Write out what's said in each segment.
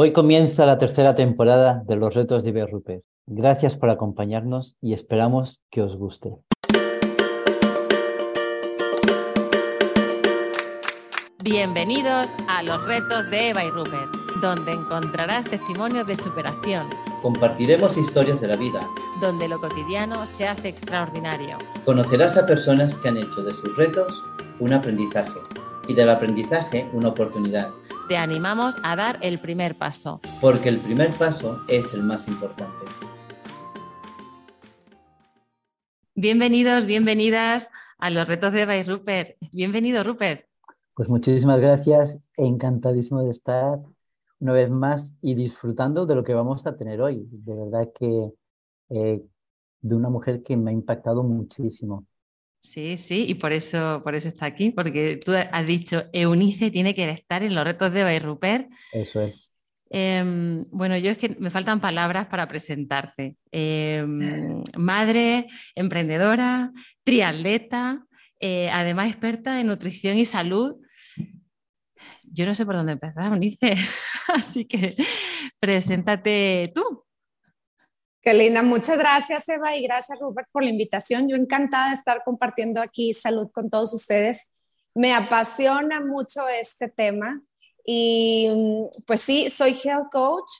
Hoy comienza la tercera temporada de los retos de Rupert. Gracias por acompañarnos y esperamos que os guste. Bienvenidos a los retos de Eva y Rupert, donde encontrarás testimonios de superación. Compartiremos historias de la vida, donde lo cotidiano se hace extraordinario. Conocerás a personas que han hecho de sus retos un aprendizaje y del aprendizaje una oportunidad. Te animamos a dar el primer paso. Porque el primer paso es el más importante. Bienvenidos, bienvenidas a los retos de y Rupert. Bienvenido, Rupert. Pues muchísimas gracias, encantadísimo de estar una vez más y disfrutando de lo que vamos a tener hoy. De verdad que eh, de una mujer que me ha impactado muchísimo. Sí, sí, y por eso, por eso está aquí, porque tú has dicho, Eunice tiene que estar en los retos de Rupert. Eso es. Em, bueno, yo es que me faltan palabras para presentarte. Em, madre, emprendedora, triatleta, eh, además experta en nutrición y salud yo no sé por dónde empezar, Unice. Así que preséntate tú. Qué linda, muchas gracias Eva y gracias Robert por la invitación. Yo encantada de estar compartiendo aquí salud con todos ustedes. Me apasiona mucho este tema y pues sí, soy health coach,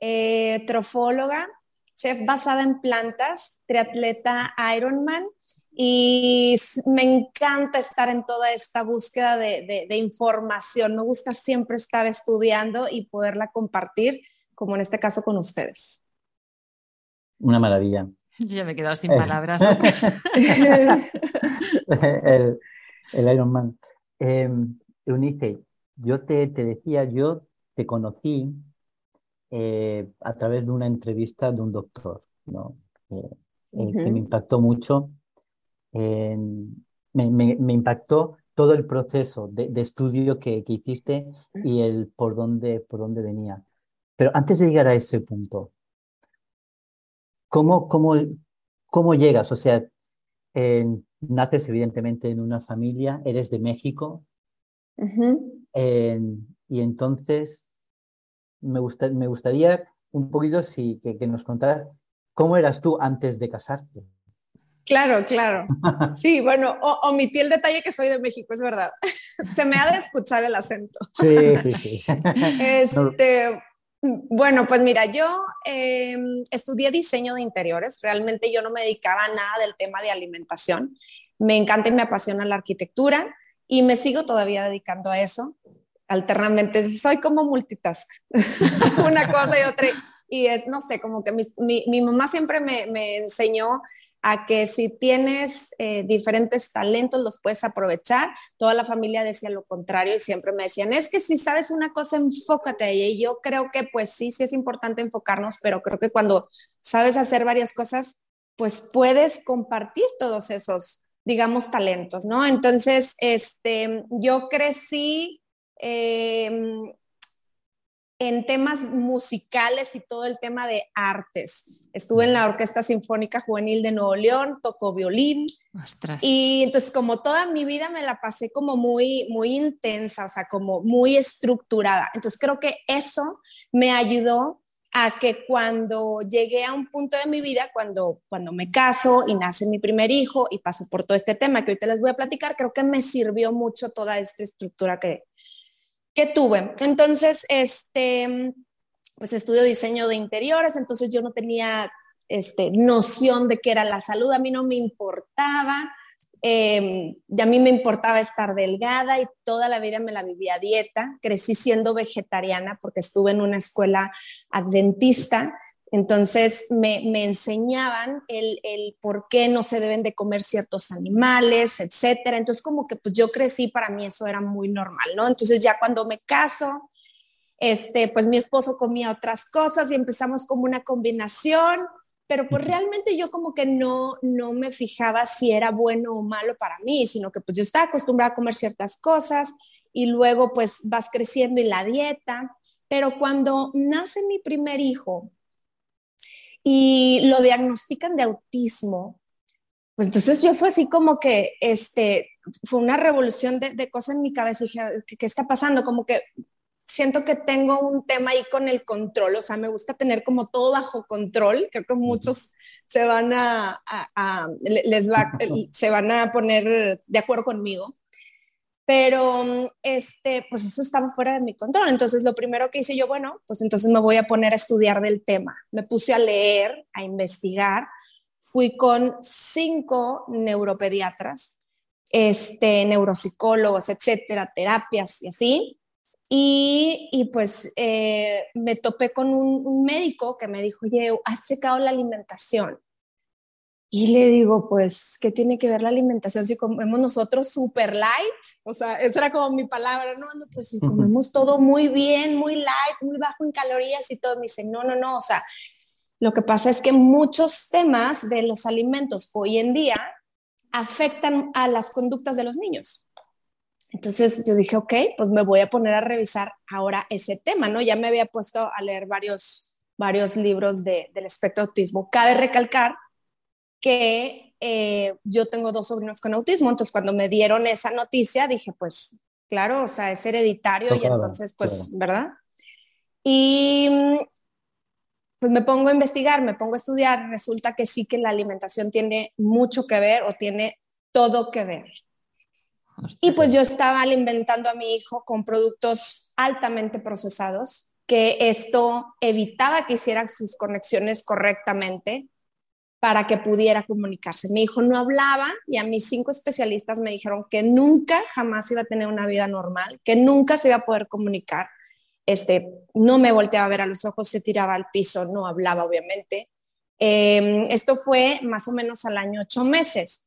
eh, trofóloga, chef basada en plantas, triatleta Ironman y me encanta estar en toda esta búsqueda de, información. Me gusta siempre estar estudiando y poderla compartir, como en este caso con ustedes. Una maravilla. Yo ya me he quedado sin palabras. el, el Iron Man. Eh, Eunice, yo te, decía, yo te conocí eh, a través de una entrevista de un doctor, ¿no? Eh, que me impactó mucho me, impactó todo el proceso de, estudio que, hiciste y el por dónde, por dónde venía. Pero antes de llegar a ese punto, ¿cómo, cómo, cómo llegas? O sea, naces evidentemente en una familia, eres de México, y entonces me, me gustaría un poquito si, que, que, nos contaras cómo eras tú antes de casarte. Claro, claro. Sí, bueno, omití el detalle que soy de México, es verdad. Se me ha de escuchar el acento. Sí, sí, sí. Este, bueno, pues mira, yo em, estudié diseño de interiores. Realmente yo no me dedicaba a nada del tema de alimentación. Me encanta y me apasiona la arquitectura y me sigo todavía dedicando a eso. Alternamente, soy como multitask, una cosa y otra. Y es, no sé, como que mi, mi, mamá siempre me, me enseñó a que si tienes eh, diferentes talentos los puedes aprovechar. Toda la familia decía lo contrario y siempre me decían, es que si sabes una cosa, enfócate ahí. Y yo creo que pues sí, sí es importante enfocarnos, pero creo que cuando sabes hacer varias cosas, pues puedes compartir todos esos, digamos, talentos, ¿no? Entonces, este, yo crecí... Em, en temas musicales y todo el tema de artes. Estuve en la Orquesta Sinfónica Juvenil de Nuevo León, tocó violín. Y entonces como toda mi vida me la pasé como muy, muy intensa, o sea, como muy estructurada. Entonces creo que eso me ayudó a que cuando llegué a un punto de mi vida, cuando, cuando me caso y nace mi primer hijo y paso por todo este tema que ahorita les voy a platicar, creo que me sirvió mucho toda esta estructura que, que tuve. Entonces, este, pues estudio diseño de interiores, entonces yo no tenía este, noción de qué era la salud, a mí no me importaba, eh, y a mí me importaba estar delgada y toda la vida me la vivía a dieta, crecí siendo vegetariana porque estuve en una escuela adventista entonces me, enseñaban el, por qué no se deben de comer ciertos animales, etcétera. Entonces como que pues yo crecí, para mí eso era muy normal, ¿no? Entonces ya cuando me caso, este, pues mi esposo comía otras cosas y empezamos como una combinación, pero pues realmente yo como que no, no me fijaba si era bueno o malo para mí, sino que pues yo estaba acostumbrada a comer ciertas cosas y luego pues vas creciendo y la dieta. Pero cuando nace mi primer hijo, y lo diagnostican de autismo. Pues entonces yo fue así como que, este, fue una revolución de, de cosas en mi cabeza. Y dije, ¿qué, ¿qué, está pasando? Como que siento que tengo un tema ahí con el control, o sea, me gusta tener como todo bajo control, creo que muchos se van a, les va, se van a poner de acuerdo conmigo, pero este, pues eso estaba fuera de mi control, entonces lo primero que hice yo, bueno, pues entonces me voy a poner a estudiar del tema, me puse a leer, a investigar, fui con cinco neuropediatras, este, neuropsicólogos, etcétera, terapias y así, y, pues eh, me topé con un, médico que me dijo, oye, ¿has checado la alimentación? Y le digo, pues, ¿qué tiene que ver la alimentación si comemos nosotros super light? O sea, esa era como mi palabra, ¿no? Pues si comemos todo muy bien, muy light, muy bajo en calorías y todo. Me dice, no, no, no, o sea, lo que pasa es que muchos temas de los alimentos hoy en día afectan a las conductas de los niños. Entonces yo dije, ok, pues me voy a poner a revisar ahora ese tema, ¿no? Ya me había puesto a leer varios, varios libros de, del espectro autismo. Cabe recalcar que eh, yo tengo dos sobrinos con autismo, entonces cuando me dieron esa noticia dije, pues claro, o sea, es hereditario y entonces, pues, ¿verdad? Y pues me pongo a investigar, me pongo a estudiar, resulta que sí que la alimentación tiene mucho que ver o tiene todo que ver. Y pues yo estaba alimentando a mi hijo con productos altamente procesados, que esto evitaba que hiciera sus conexiones correctamente para que pudiera comunicarse. Mi hijo no hablaba y a mis cinco especialistas me dijeron que nunca, jamás iba a tener una vida normal, que nunca se iba a poder comunicar. Este, no me volteaba a ver a los ojos, se tiraba al piso, no hablaba, obviamente. Em, esto fue más o menos al año ocho meses.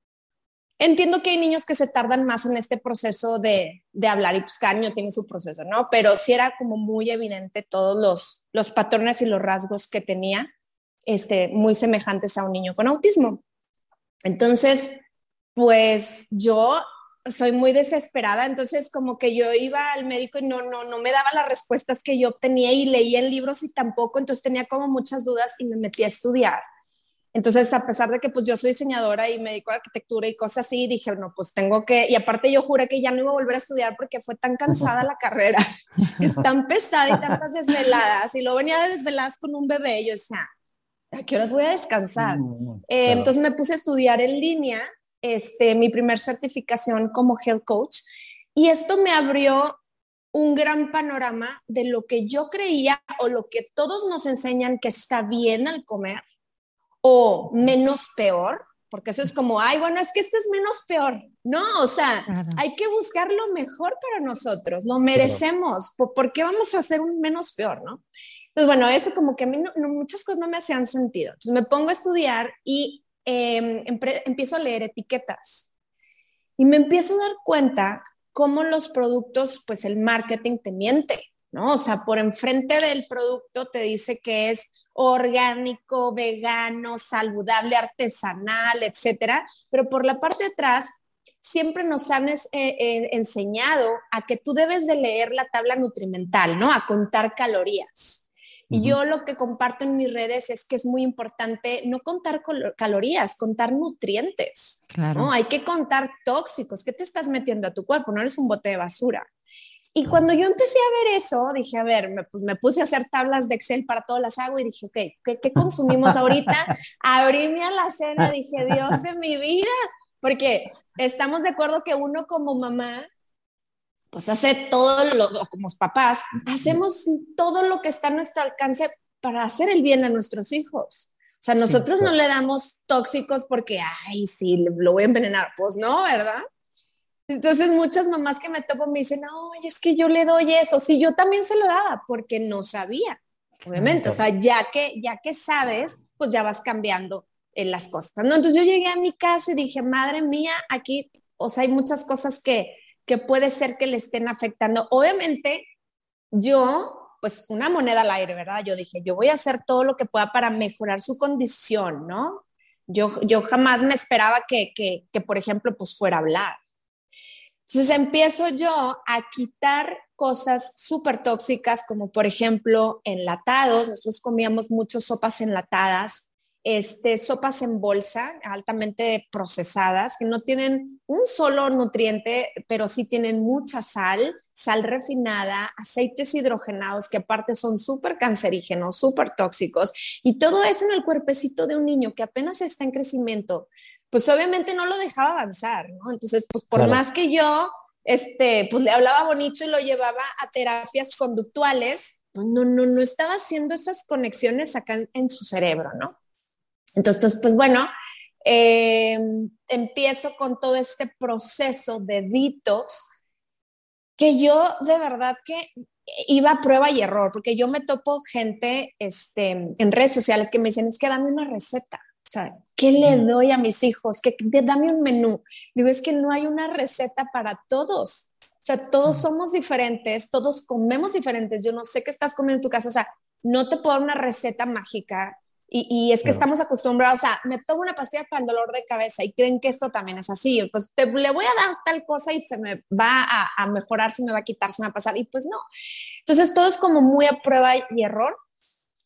Entiendo que hay niños que se tardan más en este proceso de, de hablar y pues cada niño tiene su proceso, ¿no? Pero sí era como muy evidente todos los, los patrones y los rasgos que tenía, este, muy semejantes a un niño con autismo. Entonces, pues yo soy muy desesperada, entonces como que yo iba al médico y no, no, no me daba las respuestas que yo obtenía y leía en libros y tampoco, entonces tenía como muchas dudas y me metí a estudiar. Entonces, a pesar de que pues yo soy diseñadora y me dedico a arquitectura y cosas así, dije, no, pues tengo que, y aparte yo juré que ya no iba a volver a estudiar porque fue tan cansada la carrera, es tan pesada y tantas desveladas, y luego venía de desveladas con un bebé, yo decía, ¿a qué horas voy a descansar? Eh, entonces me puse a estudiar en línea, este, mi primer certificación como health coach, y esto me abrió un gran panorama de lo que yo creía o lo que todos nos enseñan que está bien al comer o menos peor, porque eso es como, ay, bueno, es que esto es menos peor. No, o sea, hay que buscar lo mejor para nosotros, lo merecemos. ¿Por, qué vamos a hacer un menos peor, no? Pues bueno, eso como que a mí muchas cosas no me hacían sentido. Entonces me pongo a estudiar y em, empiezo a leer etiquetas. Y me empiezo a dar cuenta cómo los productos, pues el marketing te miente, ¿no? O sea, por enfrente del producto te dice que es orgánico, vegano, saludable, artesanal, etcétera, pero por la parte de atrás siempre nos han eh, eh, enseñado a que tú debes de leer la tabla nutrimental, ¿no? A contar calorías. Y yo lo que comparto en mis redes es que es muy importante no contar calorías, contar nutrientes. Claro. ¿no? Hay que contar tóxicos. ¿Qué te estás metiendo a tu cuerpo? No eres un bote de basura. Y cuando yo empecé a ver eso, dije, a ver, me, pues me puse a hacer tablas de Excel para todas las hago y dije, ok, ¿qué, qué consumimos ahorita? Abrí mi alacena, dije, Dios de mi vida, porque estamos de acuerdo que uno como mamá, pues hace todo lo, como papás, hacemos todo lo que está a nuestro alcance para hacer el bien a nuestros hijos. O sea, nosotros no le damos tóxicos porque, ay, sí, lo voy a envenenar. Pues no, ¿verdad? Entonces muchas mamás que me topo me dicen, no, es que yo le doy eso. Sí, yo también se lo daba porque no sabía, obviamente. O sea, ya que, ya que sabes, pues ya vas cambiando en las cosas, ¿no? Entonces yo llegué a mi casa y dije, madre mía, aquí, o sea, hay muchas cosas que, que puede ser que le estén afectando. Obviamente, yo, pues una moneda al aire, ¿verdad? Yo dije, yo voy a hacer todo lo que pueda para mejorar su condición, ¿no? Yo, yo jamás me esperaba que, que, que por ejemplo, pues fuera a hablar. Entonces empiezo yo a quitar cosas súper tóxicas, como por ejemplo enlatados. Nosotros comíamos muchas sopas enlatadas, este, sopas en bolsa altamente procesadas que no tienen un solo nutriente, pero sí tienen mucha sal, sal refinada, aceites hidrogenados que aparte son súper cancerígenos, súper tóxicos y todo eso en el cuerpecito de un niño que apenas está en crecimiento, pues obviamente no lo dejaba avanzar, ¿no? Entonces, pues por más que yo, este, pues le hablaba bonito y lo llevaba a terapias conductuales, pues no, no, no estaba haciendo esas conexiones acá en su cerebro, ¿no? Entonces, pues bueno, eh, empiezo con todo este proceso de detox que yo de verdad que iba a prueba y error, porque yo me topo gente este, en redes sociales que me dicen, es que dame una receta. O sea, ¿qué le doy a mis hijos? Que dame un menú. Digo, es que no hay una receta para todos. O sea, todos somos diferentes, todos comemos diferentes. Yo no sé qué estás comiendo en tu casa. O sea, no te puedo dar una receta mágica y, es que estamos acostumbrados a, me tomo una pastilla para el dolor de cabeza y creen que esto también es así. Pues te, le voy a dar tal cosa y se me va a, a, mejorar, se me va a quitar, se me va a pasar. Y pues no. Entonces todo es como muy a prueba y error.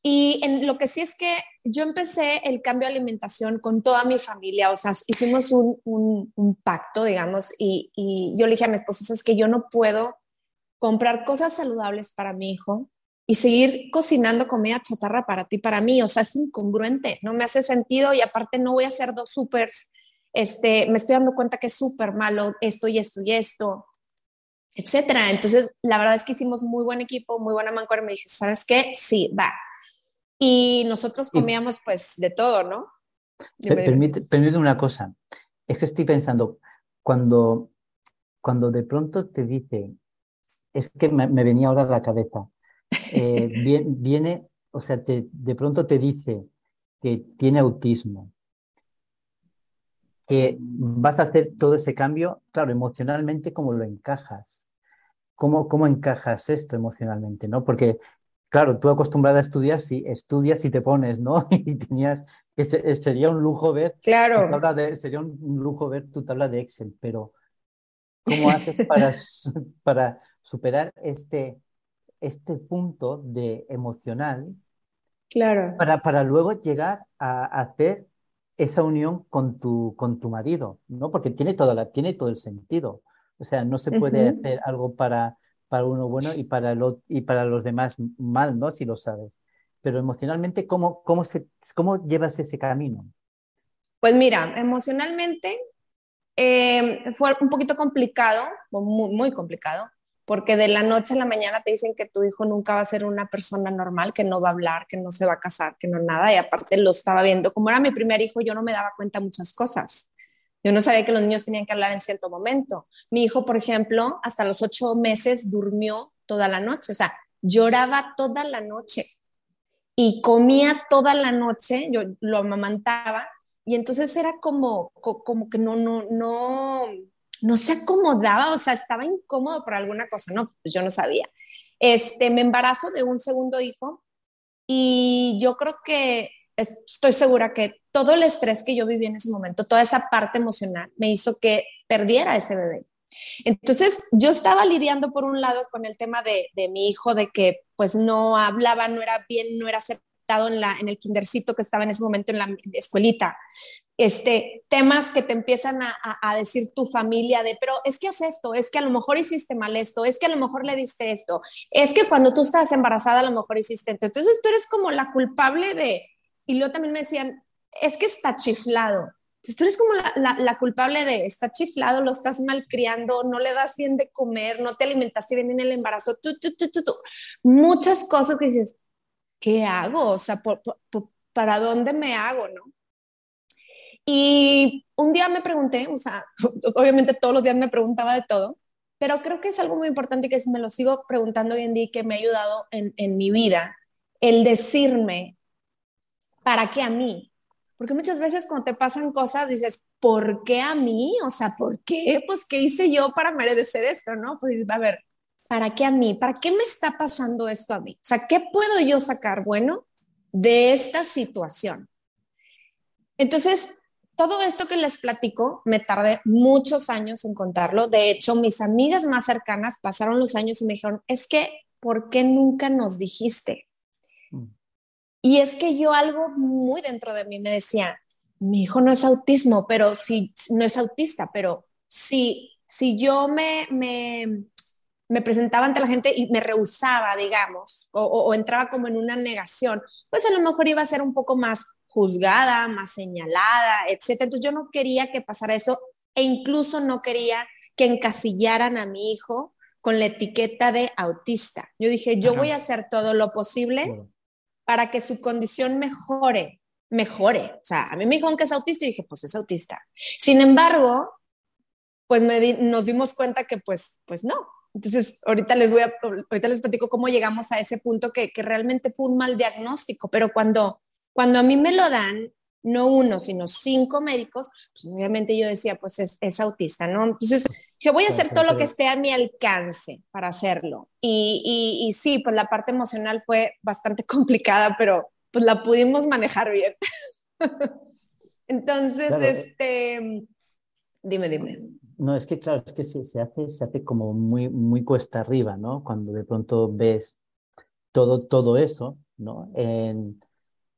Y en, lo que sí es que yo empecé el cambio de alimentación con toda mi familia. O sea, hicimos un, un, un pacto, digamos, y, y yo le dije a mi esposo, es que yo no puedo comprar cosas saludables para mi hijo y seguir cocinando comida chatarra para ti, para mí, o sea, es incongruente, no me hace sentido y aparte no voy a hacer dos supers, este, me estoy dando cuenta que es súper malo esto y esto y esto, etcétera. Entonces, la verdad es que hicimos muy buen equipo, muy buena mancuerna, me dije, ¿sabes qué? Sí, va. Y nosotros comíamos pues de todo, ¿no? Permite, permite una cosa, es que estoy pensando, cuando, cuando de pronto te dice, es que me, me venía ahora a la cabeza, eh, viene, o sea, de pronto te dice que tiene autismo, que vas a hacer todo ese cambio, claro, emocionalmente, ¿cómo lo encajas? ¿Cómo, cómo encajas esto emocionalmente? ¿no? Porque, claro, tú acostumbrada a estudiar, si estudias y te pones, ¿no? Y tenías, que sería un lujo ver, claro. sería un lujo ver tu tabla de Excel, pero ¿cómo haces para, para superar este, este punto de emocional claro. para, para luego llegar a, hacer esa unión con tu, con tu marido, ¿no? Porque tiene, toda la, tiene todo el sentido. O sea, no se puede hacer algo para, para uno bueno y para, lo, y para los demás mal, ¿no? Si lo sabes. Pero emocionalmente, ¿cómo, cómo, se, cómo llevas ese camino? Pues mira, emocionalmente eh, fue un poquito complicado, muy, muy complicado, porque de la noche a la mañana te dicen que tu hijo nunca va a ser una persona normal, que no va a hablar, que no se va a casar, que no nada, y aparte lo estaba viendo, como era mi primer hijo, yo no me daba cuenta muchas cosas. Yo no sabía que los niños tenían que hablar en cierto momento. Mi hijo, por ejemplo, hasta los ocho meses durmió toda la noche, o sea, lloraba toda la noche y comía toda la noche, yo lo amamantaba, y entonces era como, como que no, no, no, no se acomodaba, o sea, estaba incómodo por alguna cosa, no, pues yo no sabía. Este, me embarazo de un segundo hijo y yo creo que estoy segura que todo el estrés que yo viví en ese momento, toda esa parte emocional, me hizo que perdiera ese bebé. Entonces, yo estaba lidiando por un lado con el tema de, de mi hijo, de que pues no hablaba, no era bien, no era aceptado en, la, en el kindercito que estaba en ese momento en la escuelita este, temas que te empiezan a, decir tu familia de, pero es que haces esto, es que a lo mejor hiciste mal esto, es que a lo mejor le diste esto, es que cuando tú estás embarazada a lo mejor hiciste esto. Entonces tú eres como la culpable de, y luego también me decían, es que está chiflado. Entonces tú eres como la, culpable de, está chiflado, lo estás malcriando, no le das bien de comer, no te alimentaste bien en el embarazo, tú, tú, tú, muchas cosas que dices, ¿qué hago? O sea, ¿para dónde me hago, no? Y un día me pregunté, o sea, obviamente todos los días me preguntaba de todo, pero creo que es algo muy importante y que me lo sigo preguntando hoy en día y que me ha ayudado en, en mi vida, el decirme, ¿para qué a mí? Porque muchas veces cuando te pasan cosas dices, ¿por qué a mí? O sea, ¿por qué? Pues, ¿qué hice yo para merecer esto? ¿No? Pues, a ver, ¿para qué a mí? ¿Para qué me está pasando esto a mí? O sea, ¿qué puedo yo sacar bueno de esta situación? Entonces, todo esto que les platico, me tardé muchos años en contarlo. De hecho, mis amigas más cercanas pasaron los años y me dijeron, es que, ¿por qué nunca nos dijiste? Mm. Y es que yo algo muy dentro de mí me decía, mi hijo no es autismo, pero si no es autista, pero si, si yo me, me, me presentaba ante la gente y me rehusaba, digamos, o, o, entraba como en una negación, pues a lo mejor iba a ser un poco más juzgada, más señalada, etcétera. Entonces yo no quería que pasara eso e incluso no quería que encasillaran a mi hijo con la etiqueta de autista. Yo dije, yo voy a hacer todo lo posible para que su condición mejore, mejore. O sea, a mí me dijeron que es autista y dije, pues es autista. Sin embargo, pues nos dimos cuenta que pues, pues no. Entonces, ahorita les voy a, ahorita les platico cómo llegamos a ese punto que, que realmente fue un mal diagnóstico, pero cuando, cuando a mí me lo dan, no uno, sino cinco médicos, pues obviamente yo decía, pues es, autista, ¿no? Entonces, yo voy a hacer todo lo que esté a mi alcance para hacerlo. Y, y, sí, pues la parte emocional fue bastante complicada, pero pues la pudimos manejar bien. Entonces, este, dime, dime. No, es que claro, es que se, se, hace, se hace como muy, muy cuesta arriba, ¿no? Cuando de pronto ves todo, todo eso, ¿no? En,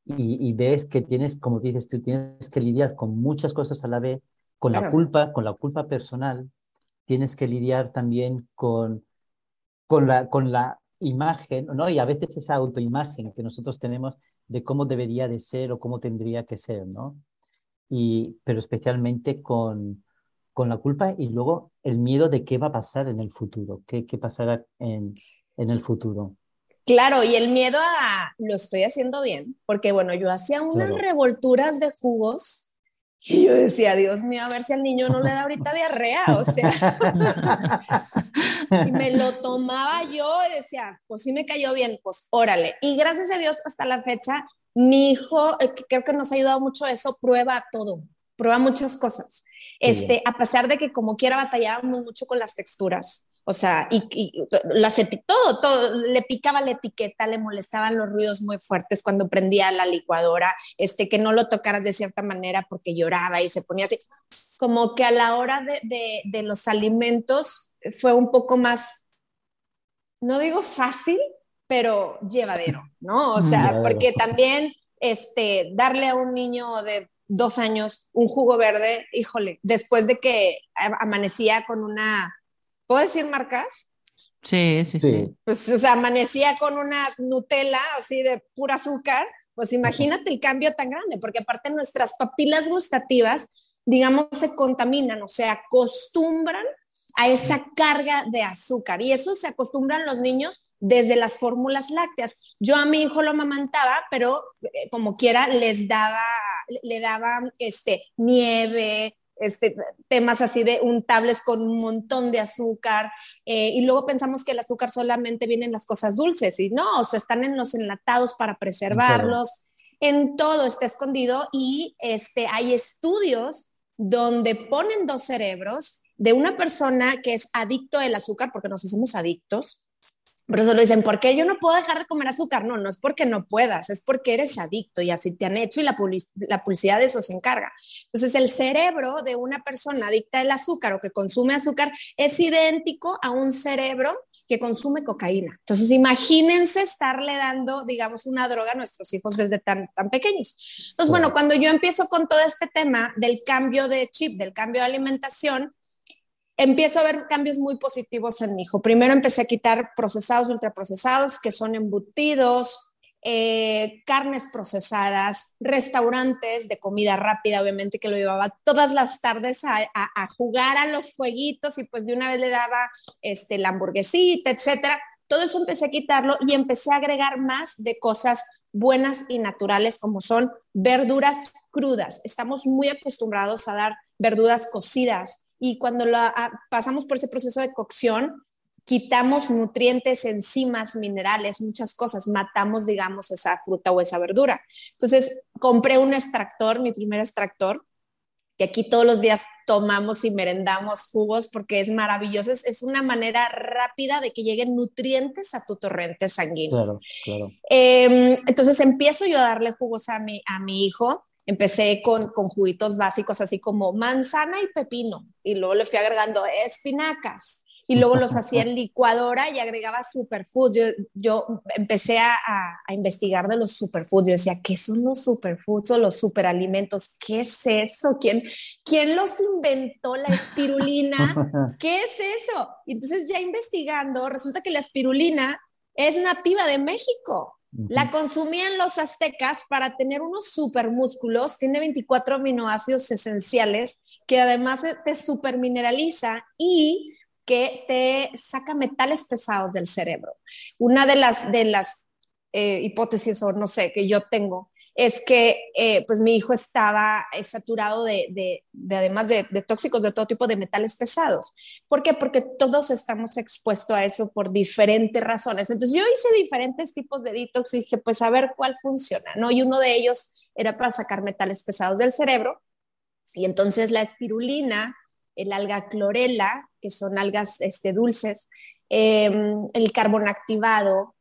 y, ves que tienes, como dices tú, tienes que lidiar con muchas cosas a la vez, con la culpa, con la culpa personal, tienes que lidiar también con, con, la, con la imagen, ¿no? Y a veces esa autoimagen que nosotros tenemos de cómo debería de ser o cómo tendría que ser, ¿no? Y, pero especialmente con, con la culpa y luego el miedo de qué va a pasar en el futuro, qué, qué pasará en, en el futuro. Claro, y el miedo a lo estoy haciendo bien, porque bueno, yo hacía unas revolturas de jugos y yo decía, Dios mío, a ver si al niño no le da ahorita diarrea, o sea, y me lo tomaba yo y decía, pues sí me cayó bien, pues órale. Y gracias a Dios hasta la fecha, mi hijo, eh, creo que nos ha ayudado mucho eso, prueba todo, prueba muchas cosas. Este, a pesar de que como quiera batallábamos mucho con las texturas. O sea, y, y las todo, todo, le picaba la etiqueta, le molestaban los ruidos muy fuertes cuando prendía la licuadora, este, que no lo tocaras de cierta manera porque lloraba y se ponía así. Como que a la hora de, de, los alimentos fue un poco más, no digo fácil, pero llevadero, ¿no? O sea, porque también este, darle a un niño de dos años un jugo verde, híjole, después de que amanecía con una ¿Puedo decir marcas? Sí, sí, sí, Pues, o sea, amanecía con una Nutella así de pura azúcar, pues imagínate el cambio tan grande, porque aparte nuestras papilas gustativas, digamos, se contaminan o se acostumbran a esa carga de azúcar y eso se acostumbran los niños desde las fórmulas lácteas. Yo a mi hijo lo amamantaba, pero eh, como quiera les daba, le daba este, nieve, este, temas así de untables con un montón de azúcar, eh, y luego pensamos que el azúcar solamente viene en las cosas dulces, y no, o sea, están en los enlatados para preservarlos, en todo está escondido, y este, hay estudios donde ponen dos cerebros de una persona que es adicto al azúcar, porque nos hacemos adictos, por eso lo dicen, ¿por qué yo no puedo dejar de comer azúcar? No, no es porque no puedas, es porque eres adicto y así te han hecho y la, la publicidad de eso se encarga. Entonces, el cerebro de una persona adicta al azúcar o que consume azúcar es idéntico a un cerebro que consume cocaína. Entonces, imagínense estarle dando, digamos, una droga a nuestros hijos desde tan, tan pequeños. Entonces, bueno, cuando yo empiezo con todo este tema del cambio de chip, del cambio de alimentación, empiezo a ver cambios muy positivos en mi hijo. Primero empecé a quitar procesados, ultraprocesados, que son embutidos, eh, carnes procesadas, restaurantes de comida rápida, obviamente que lo llevaba todas las tardes a, jugar a los jueguitos y pues de una vez le daba este, la hamburguesita, etcétera. Todo eso empecé a quitarlo y empecé a agregar más de cosas buenas y naturales como son verduras crudas. Estamos muy acostumbrados a dar verduras cocidas, y cuando la, ah, pasamos por ese proceso de cocción, quitamos nutrientes, enzimas, minerales, muchas cosas, matamos, digamos, esa fruta o esa verdura. Entonces, compré un extractor, mi primer extractor, que aquí todos los días tomamos y merendamos jugos porque es maravilloso, es, una manera rápida de que lleguen nutrientes a tu torrente sanguíneo. Claro, claro. Em, entonces empiezo yo a darle jugos a mi, a mi hijo Empecé con, con juguitos básicos así como manzana y pepino y luego le fui agregando espinacas y luego los hacía en licuadora y agregaba superfoods. Yo, yo empecé a, a, investigar de los superfoods. Yo decía, ¿qué son los superfoods o los superalimentos? ¿Qué es eso? ¿Quién, quién los inventó la espirulina? ¿Qué es eso? Y entonces ya investigando, resulta que la espirulina es nativa de México. La consumían los aztecas para tener unos supermúsculos, tiene 24 aminoácidos esenciales que además te supermineraliza y que te saca metales pesados del cerebro. Una de las, de las eh, hipótesis, o no sé, que yo tengo, es que eh, pues mi hijo estaba eh, saturado de, de, además de, tóxicos de todo tipo de metales pesados. ¿Por qué? Porque todos estamos expuestos a eso por diferentes razones. Entonces yo hice diferentes tipos de detox y dije, pues a ver cuál funciona, ¿no? Y uno de ellos era para sacar metales pesados del cerebro. Y entonces la espirulina el alga clorela, que son algas este, dulces, em, el carbón activado,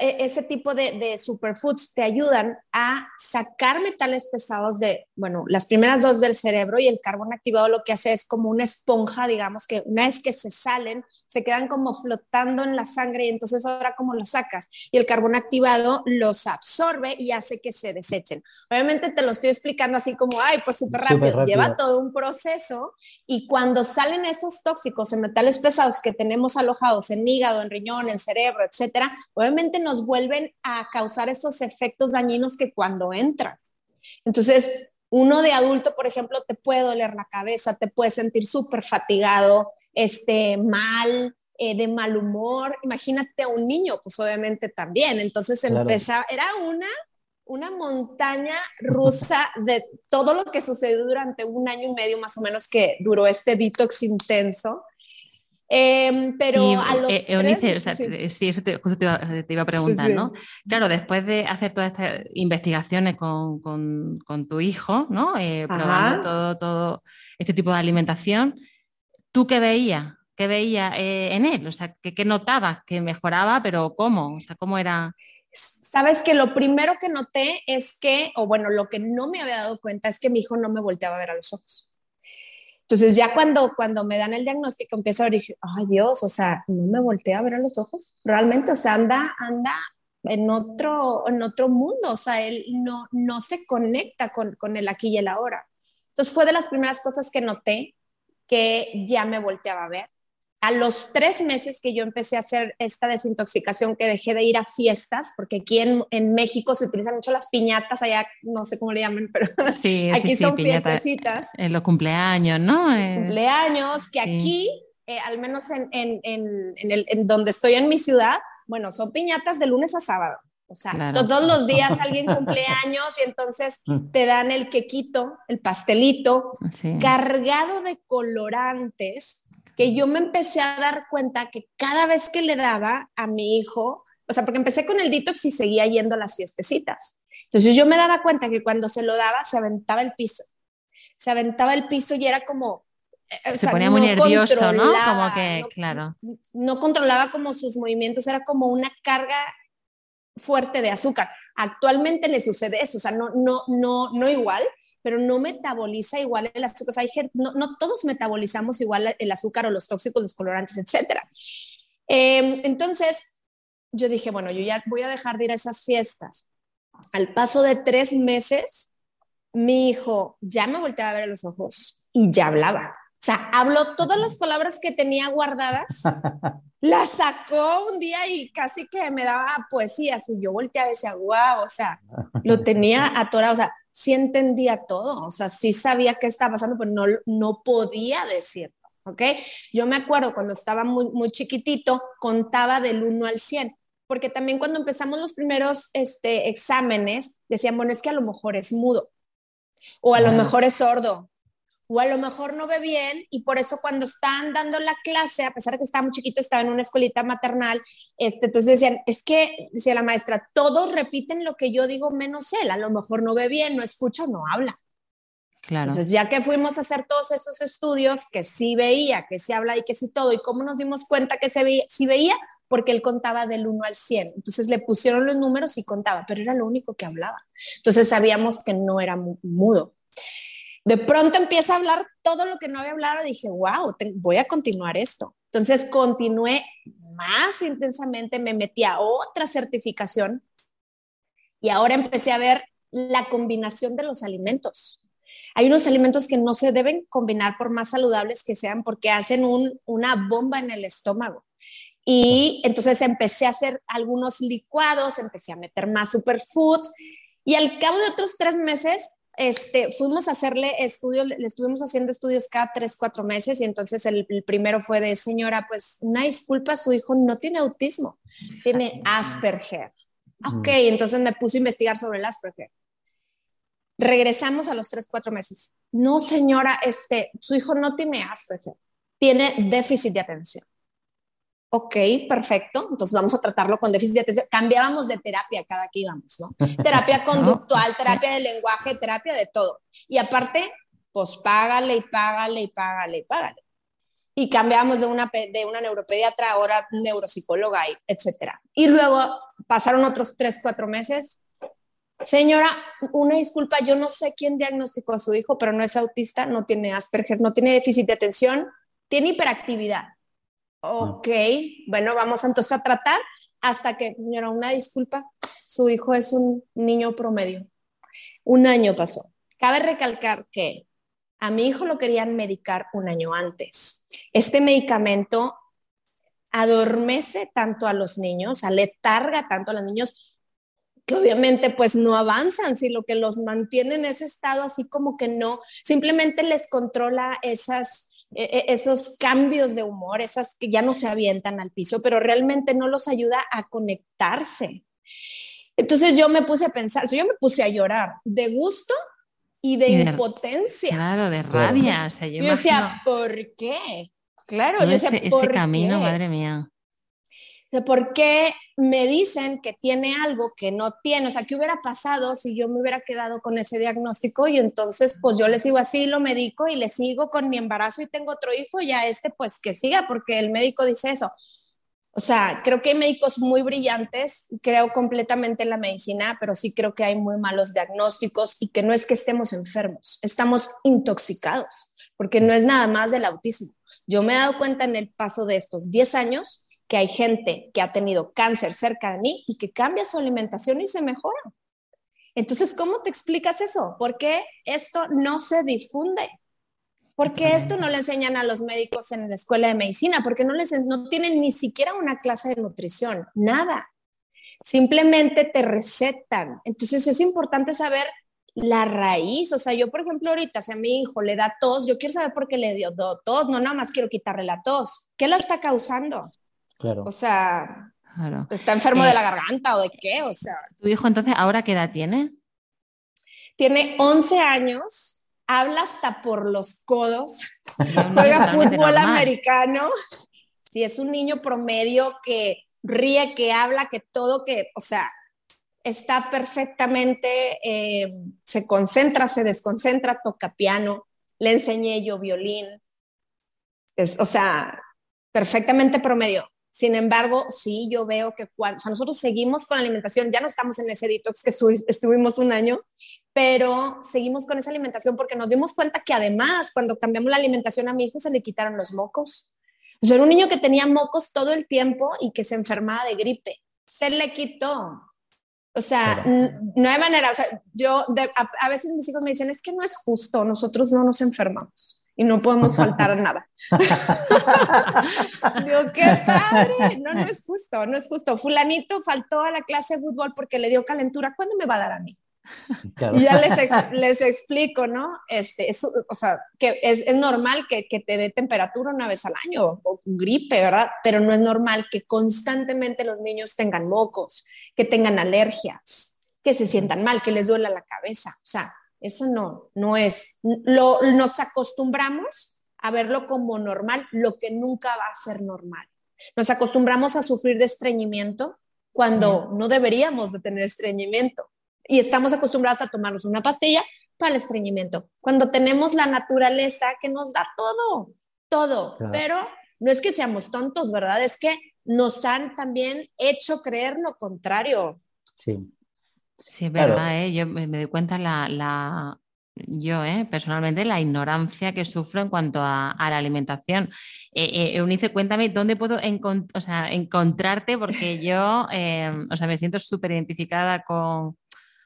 ese tipo de, superfoods te ayudan a sacar metales pesados de, bueno, las primeras dos del cerebro y el carbón activado lo que hace es como una esponja, digamos, que una vez que se salen, se quedan como flotando en la sangre y entonces ahora como los sacas y el carbón activado los absorbe y hace que se desechen. Obviamente te lo estoy explicando así como, ay, pues súper rápido. lleva todo un proceso y cuando salen esos tóxicos en metales pesados que tenemos alojados en hígado, en riñón, en cerebro, etcétera, obviamente nos vuelven a causar esos efectos dañinos que cuando entran. Entonces, uno de adulto, por ejemplo, te puede doler la cabeza, te puede sentir súper fatigado, este, mal, eh, de mal humor. Imagínate a un niño, pues obviamente también. Entonces empezaba, era una, una montaña rusa de todo lo que sucedió durante un año y medio más o menos que duró este detox intenso. Em, pero a los eh, Eunice, o sea, sí. eso te, te, iba, a preguntar, ¿no? Claro, después de hacer todas estas investigaciones con, con, con tu hijo, ¿no? Eh, probando todo, todo este tipo de alimentación, ¿tú qué veías? ¿Qué veías eh, en él? O sea, ¿qué, ¿qué, notabas? ¿Que mejoraba? ¿Pero cómo? O sea, ¿cómo era...? Sabes que lo primero que noté es que, o bueno, lo que no me había dado cuenta es que mi hijo no me volteaba a ver a los ojos. Entonces ya cuando, cuando me dan el diagnóstico empiezo a dije, ay Dios, o sea, no me voltea a ver a los ojos, realmente, o sea, anda, anda en otro, en otro mundo, o sea, él no, no se conecta con, con el aquí y el ahora. Entonces fue de las primeras cosas que noté que ya me volteaba a ver a los tres meses que yo empecé a hacer esta desintoxicación, que dejé de ir a fiestas, porque aquí en, en México se utilizan mucho las piñatas, allá no sé cómo le llaman, pero sí, aquí son fiestecitas. En los cumpleaños, ¿no? Los eh, cumpleaños, que aquí, eh, al menos en, en, en, el, en donde estoy en mi ciudad, bueno, son piñatas de lunes a sábado. O sea, todos los días alguien cumpleaños y entonces mm. te dan el quequito, el pastelito, cargado de colorantes que yo me empecé a dar cuenta que cada vez que le daba a mi hijo, o sea, porque empecé con el detox y seguía yendo a las fiestecitas. Entonces yo me daba cuenta que cuando se lo daba, se aventaba el piso. Se aventaba el piso y era como... Eh, se ponía muy nervioso, ¿no? Como que, claro. No controlaba como sus movimientos, era como una carga fuerte de azúcar. Actualmente le sucede eso, o sea, no, no, no, no igual, pero no metaboliza igual el azúcar. hay no, no, todos metabolizamos igual el azúcar o los tóxicos, los colorantes, etc. Em, entonces, yo dije, bueno, yo ya voy a dejar de ir a esas fiestas. Al paso de tres meses, mi hijo ya me volteaba a ver a los ojos y ya hablaba. O sea, habló todas las palabras que tenía guardadas, las sacó un día y casi que me daba poesía. Y yo volteaba y decía, wow, o sea, lo tenía atorado. O sea, sí entendía todo, o sea, sí sabía qué estaba pasando, pero no, no podía decirlo, ¿ok? Yo me acuerdo cuando estaba muy, muy chiquitito, contaba del 1 al 100, porque también cuando empezamos los primeros este, exámenes, decían, bueno, es que a lo mejor es mudo, o a lo mejor es sordo, o a lo mejor no ve bien y por eso cuando estaban dando la clase, a pesar de que estaba muy chiquito, estaba en una escuelita maternal, este, entonces decían, es que, decía la maestra, todos repiten lo que yo digo menos él, a lo mejor no ve bien, no escucha, no habla. Claro. Entonces, ya que fuimos a hacer todos esos estudios, que sí veía, que sí habla y que sí todo, y cómo nos dimos cuenta que se veía, sí veía, porque él contaba del 1 al 100. Entonces le pusieron los números y contaba, pero era lo único que hablaba. Entonces sabíamos que no era mudo. De pronto empieza a hablar todo lo que no había hablado. Dije, wow, voy a continuar esto. Entonces continué más intensamente, me metí a otra certificación y ahora empecé a ver la combinación de los alimentos. Hay unos alimentos que no se deben combinar por más saludables que sean porque hacen una bomba en el estómago. Y entonces empecé a hacer algunos licuados, empecé a meter más superfoods y al cabo de otros tres meses este, fuimos a hacerle estudios, le estuvimos haciendo estudios cada tres, cuatro meses y entonces el, primero fue de, señora, pues una disculpa, su hijo no tiene autismo, tiene Asperger. Ok, entonces me puse a investigar sobre el Asperger. Regresamos a los tres, cuatro meses. No, señora, este, su hijo no tiene Asperger, tiene déficit de atención. Ok, perfecto. Entonces vamos a tratarlo con déficit de atención. Cambiábamos de terapia cada que íbamos, ¿no? Terapia conductual, terapia de lenguaje, terapia de todo. Y aparte, pues págale y págale y págale y págale. Y cambiamos de una, de una neuropediatra a ahora neuropsicóloga, y etcétera. Y luego pasaron otros tres, cuatro meses. Señora, una disculpa, yo no sé quién diagnosticó a su hijo, pero no es autista, no tiene Asperger, no tiene déficit de atención, tiene hiperactividad Ok, bueno, vamos entonces a tratar hasta que, señora, una disculpa, su hijo es un niño promedio. Un año pasó. Cabe recalcar que a mi hijo lo querían medicar un año antes. Este medicamento adormece tanto a los niños, aletarga tanto a los niños, que obviamente pues no avanzan, si lo que los mantiene en ese estado así como que no, simplemente les controla esas esos cambios de humor, esas que ya no se avientan al piso, pero realmente no los ayuda a conectarse. Entonces yo me puse a pensar, yo me puse a llorar de gusto y de, impotencia. Claro, de rabia. yo, decía, ¿por qué? Claro, yo decía, ese, camino, madre mía de por qué me dicen que tiene algo que no tiene, o sea, ¿qué hubiera pasado si yo me hubiera quedado con ese diagnóstico? Y entonces, pues yo le sigo así, lo medico y le sigo con mi embarazo y tengo otro hijo, y a este, pues que siga, porque el médico dice eso. O sea, creo que hay médicos muy brillantes, creo completamente en la medicina, pero sí creo que hay muy malos diagnósticos y que no es que estemos enfermos, estamos intoxicados, porque no es nada más del autismo. Yo me he dado cuenta en el paso de estos 10 años que hay gente que ha tenido cáncer cerca de mí y que cambia su alimentación y se mejora. Entonces, ¿cómo te explicas eso? ¿Por qué esto no se difunde? ¿Por qué esto no le enseñan a los médicos en la escuela de medicina? Porque no les no tienen ni siquiera una clase de nutrición, nada. Simplemente te recetan. Entonces es importante saber la raíz. O sea, yo, por ejemplo, ahorita, si a mi hijo le da tos, yo quiero saber por qué le dio tos, no nada más quiero quitarle la tos. ¿Qué la está causando? O sea, ¿está enfermo de eh, la garganta o de qué? O sea. ¿Tu hijo entonces ahora qué edad tiene? Tiene 11 años, habla hasta por los codos, juega fútbol americano. Si es un niño promedio que ríe, que habla, que todo, que, o sea, está perfectamente, eh, se concentra, se desconcentra, toca piano, le enseñé yo violín, es, o sea, perfectamente promedio. Sin embargo, sí, yo veo que cuando, o sea, nosotros seguimos con la alimentación, ya no estamos en ese detox que estuvimos un año, pero seguimos con esa alimentación porque nos dimos cuenta que además cuando cambiamos la alimentación a mi hijo se le quitaron los mocos. O sea, era un niño que tenía mocos todo el tiempo y que se enfermaba de gripe. Se le quitó. O sea, no hay manera. O sea, yo a veces mis hijos me dicen, es que no es justo, nosotros no nos enfermamos y no podemos faltar a nada. Digo, qué padre. No, no es justo, no es justo. Fulanito faltó a la clase de fútbol porque le dio calentura. ¿Cuándo me va a dar a mí? Y ya les, les explico, ¿no? Este, o sea, que es, es normal que, que, te dé temperatura una vez al año o gripe, ¿verdad? Pero no es normal que constantemente los niños tengan mocos, que tengan alergias, que se sientan mal, que les duela la cabeza. O sea, eso no, no es. Lo, nos acostumbramos a verlo como normal, lo que nunca va a ser normal. Nos acostumbramos a sufrir de estreñimiento cuando no deberíamos de tener estreñimiento. Y estamos acostumbrados a tomarnos una pastilla para el estreñimiento, cuando tenemos la naturaleza que nos da todo, todo. Pero no es que seamos tontos, ¿verdad? Es que nos han también hecho creer lo contrario. Sí. Sí, es verdad, ¿eh? yo me, doy cuenta la, yo, ¿eh? personalmente, la ignorancia que sufro en cuanto a, la alimentación. Eh, eh, Eunice, cuéntame dónde puedo encontrarte, porque yo o sea, me siento súper identificada con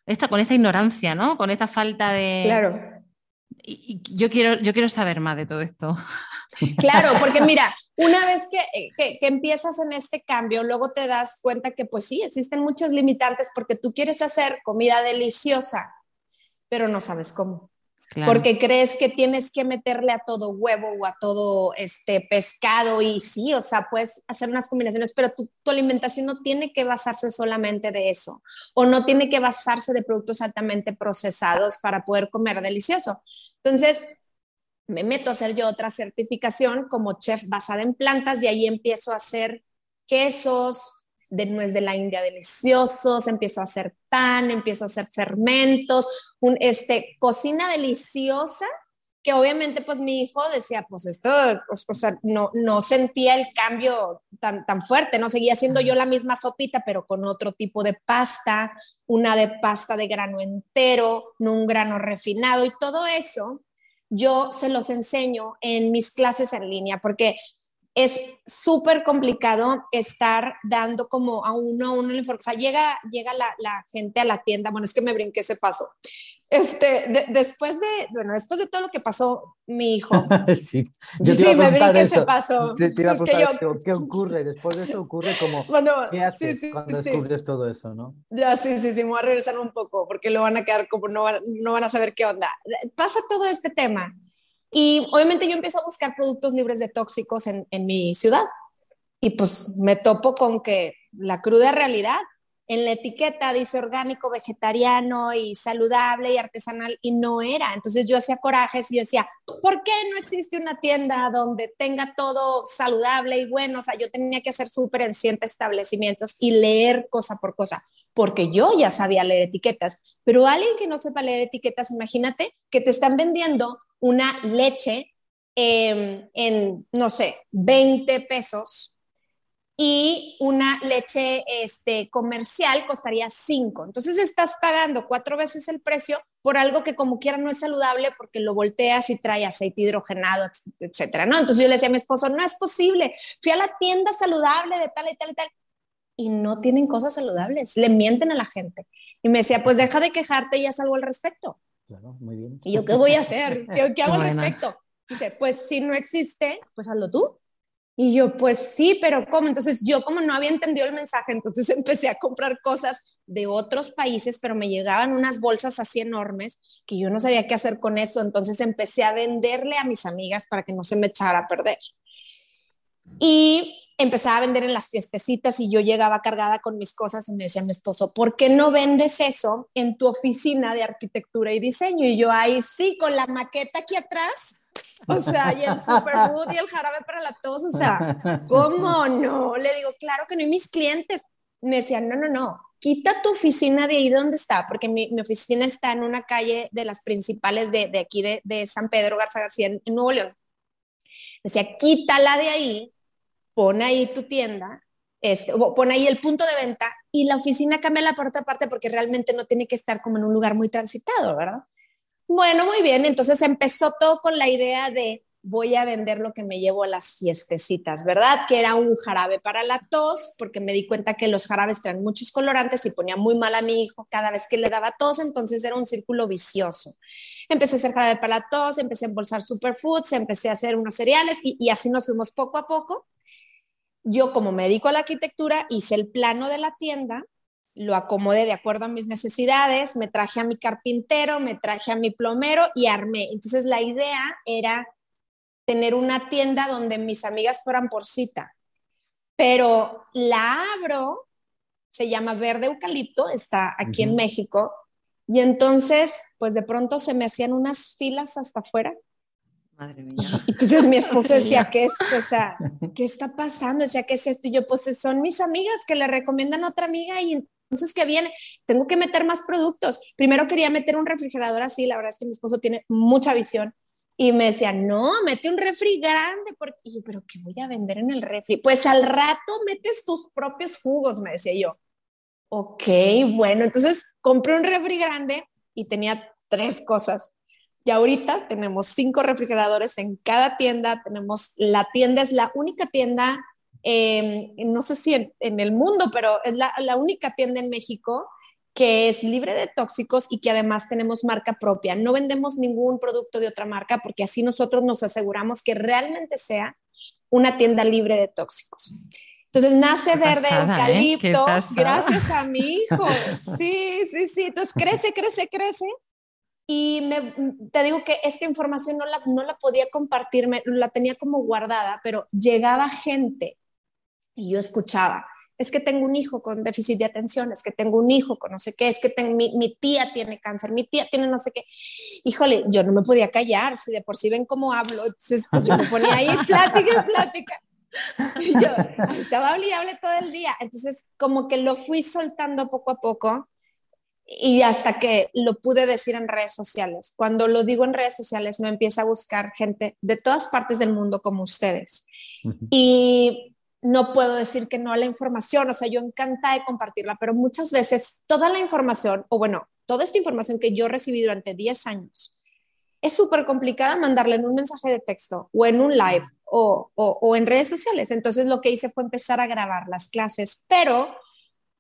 esta, con esta ignorancia, ¿no? Con esta falta de. Claro. Y, yo, quiero, yo quiero saber más de todo esto. Claro, porque mira, una vez que, que, que, empiezas en este cambio, luego te das cuenta que pues sí, existen muchas limitantes porque tú quieres hacer comida deliciosa, pero no sabes cómo. Porque crees que tienes que meterle a todo huevo o a todo este pescado y sí, o sea, puedes hacer unas combinaciones, pero tu, tu alimentación no tiene que basarse solamente de eso o no tiene que basarse de productos altamente procesados para poder comer delicioso. Entonces, me meto a hacer yo otra certificación como chef basada en plantas y ahí empiezo a hacer quesos, de nuez de la India deliciosos, empiezo a hacer pan, empiezo a hacer fermentos, un, este, cocina deliciosa que obviamente pues mi hijo decía, pues esto, o, sea, no, no sentía el cambio tan, tan fuerte, no seguía haciendo yo la misma sopita, pero con otro tipo de pasta, una de pasta de grano entero, no un grano refinado y todo eso yo se los enseño en mis clases en línea, porque es súper complicado estar dando como a uno a uno la información. O sea, llega, llega la, la, gente a la tienda, bueno, es que me brinqué ese paso. Este, después de, bueno, después de todo lo que pasó mi hijo. sí, sí me brinqué ese paso. Te, te iba a preguntar, yo, ¿qué ocurre? Después de eso ocurre como, bueno, ¿qué haces sí, sí, cuando descubres todo eso, no? Ya, sí, sí, sí, me voy a regresar un poco, porque lo van a quedar como, no van, no van a saber qué onda. Pasa todo este tema y obviamente yo empiezo a buscar productos libres de tóxicos en, en mi ciudad. Y pues me topo con que la cruda realidad, en la etiqueta dice orgánico, vegetariano y saludable y artesanal y no era. Entonces yo hacía corajes y yo decía, ¿por qué no existe una tienda donde tenga todo saludable y bueno? O sea, yo tenía que hacer súper en establecimientos y leer cosa por cosa, porque yo ya sabía leer etiquetas, pero alguien que no sepa leer etiquetas, imagínate que te están vendiendo una leche em, en, no sé, 20 pesos y una leche este, comercial costaría 5. Entonces estás pagando cuatro veces el precio por algo que como quiera no es saludable porque lo volteas y trae aceite hidrogenado, etcétera, ¿no? Entonces yo le decía a mi esposo, no es posible, fui a la tienda saludable de tal y tal y tal y no tienen cosas saludables, le mienten a la gente. Y me decía, pues deja de quejarte y haz algo al respecto. Claro, muy bien. ¿Y yo qué voy a hacer? ¿Qué, hago al respecto? Dice, pues si no existe, pues hazlo tú. Y yo, pues sí, pero ¿cómo? Entonces yo como no había entendido el mensaje, entonces empecé a comprar cosas de otros países, pero me llegaban unas bolsas así enormes que yo no sabía qué hacer con eso. Entonces empecé a venderle a mis amigas para que no se me echara a perder. Y empezaba a vender en las fiestecitas y yo llegaba cargada con mis cosas y me decía mi esposo, ¿por qué no vendes eso en tu oficina de arquitectura y diseño? Y yo, ahí sí, con la maqueta aquí atrás. O sea, y el superfood y el jarabe para la tos, o sea, ¿cómo no? Le digo, claro que no, y mis clientes me decían, no, no, no, quita tu oficina de ahí donde está, porque mi, mi oficina está en una calle de las principales de, de aquí de, de, San Pedro Garza García, en, en Nuevo León. Decía, quítala de ahí pon ahí tu tienda, este, pon ahí el punto de venta y la oficina cambia por otra parte porque realmente no tiene que estar como en un lugar muy transitado, ¿verdad? Bueno, muy bien, entonces empezó todo con la idea de voy a vender lo que me llevo a las fiestecitas, ¿verdad? Que era un jarabe para la tos, porque me di cuenta que los jarabes traen muchos colorantes y ponía muy mal a mi hijo cada vez que le daba tos, entonces era un círculo vicioso. Empecé a hacer jarabe para la tos, empecé a embolsar superfoods, empecé a hacer unos cereales y, y así nos fuimos poco a poco yo como me dedico a la arquitectura hice el plano de la tienda, lo acomodé de acuerdo a mis necesidades, me traje a mi carpintero, me traje a mi plomero y armé. Entonces la idea era tener una tienda donde mis amigas fueran por cita. Pero la abro, se llama Verde Eucalipto, está aquí en México, y entonces, pues de pronto se me hacían unas filas hasta afuera Madre mía. Entonces mi esposo decía, ¿qué es? O sea, ¿qué está pasando? Decía, ¿qué es esto? Y yo, pues son mis amigas que le recomiendan a otra amiga y entonces, ¿qué viene? Tengo que meter más productos. Primero quería meter un refrigerador así, la verdad es que mi esposo tiene mucha visión. Y me decía, no, mete un refri grande. Porque... ¿pero qué voy a vender en el refri? Pues al rato metes tus propios jugos, me decía yo. Ok, bueno, entonces compré un refri grande y tenía tres cosas Y ahorita tenemos cinco refrigeradores en cada tienda. Tenemos la tienda, es la única tienda, em, no sé si en, el mundo, pero es la, la única tienda en México que es libre de tóxicos y que además tenemos marca propia. No vendemos ningún producto de otra marca porque así nosotros nos aseguramos que realmente sea una tienda libre de tóxicos. Entonces nace verde ¿eh? eucalipto gracias a mi hijo. Sí, sí, sí. Entonces crece, crece, crece. Y me, te digo que esta información no la, no la podía compartir, la tenía como guardada, pero llegaba gente y yo escuchaba, es que tengo un hijo con déficit de atención, es que tengo un hijo con no sé qué, es que tengo, mi, mi, tía tiene cáncer, mi tía tiene no sé qué. Híjole, yo no me podía callar, si de por sí ven cómo hablo, entonces pues yo me ponía ahí plática y plática. Y yo estaba hablable todo el día, entonces como que lo fui soltando poco a poco y hasta que lo pude decir en redes sociales. Cuando lo digo en redes sociales me empieza a buscar gente de todas partes del mundo como ustedes. Y no puedo decir que no a la información, o sea, yo encantada de compartirla, pero muchas veces toda la información, o bueno, toda esta información que yo recibí durante 10 años, es súper complicada mandarla en un mensaje de texto o en un live o, o, o en redes sociales. Entonces lo que hice fue empezar a grabar las clases, pero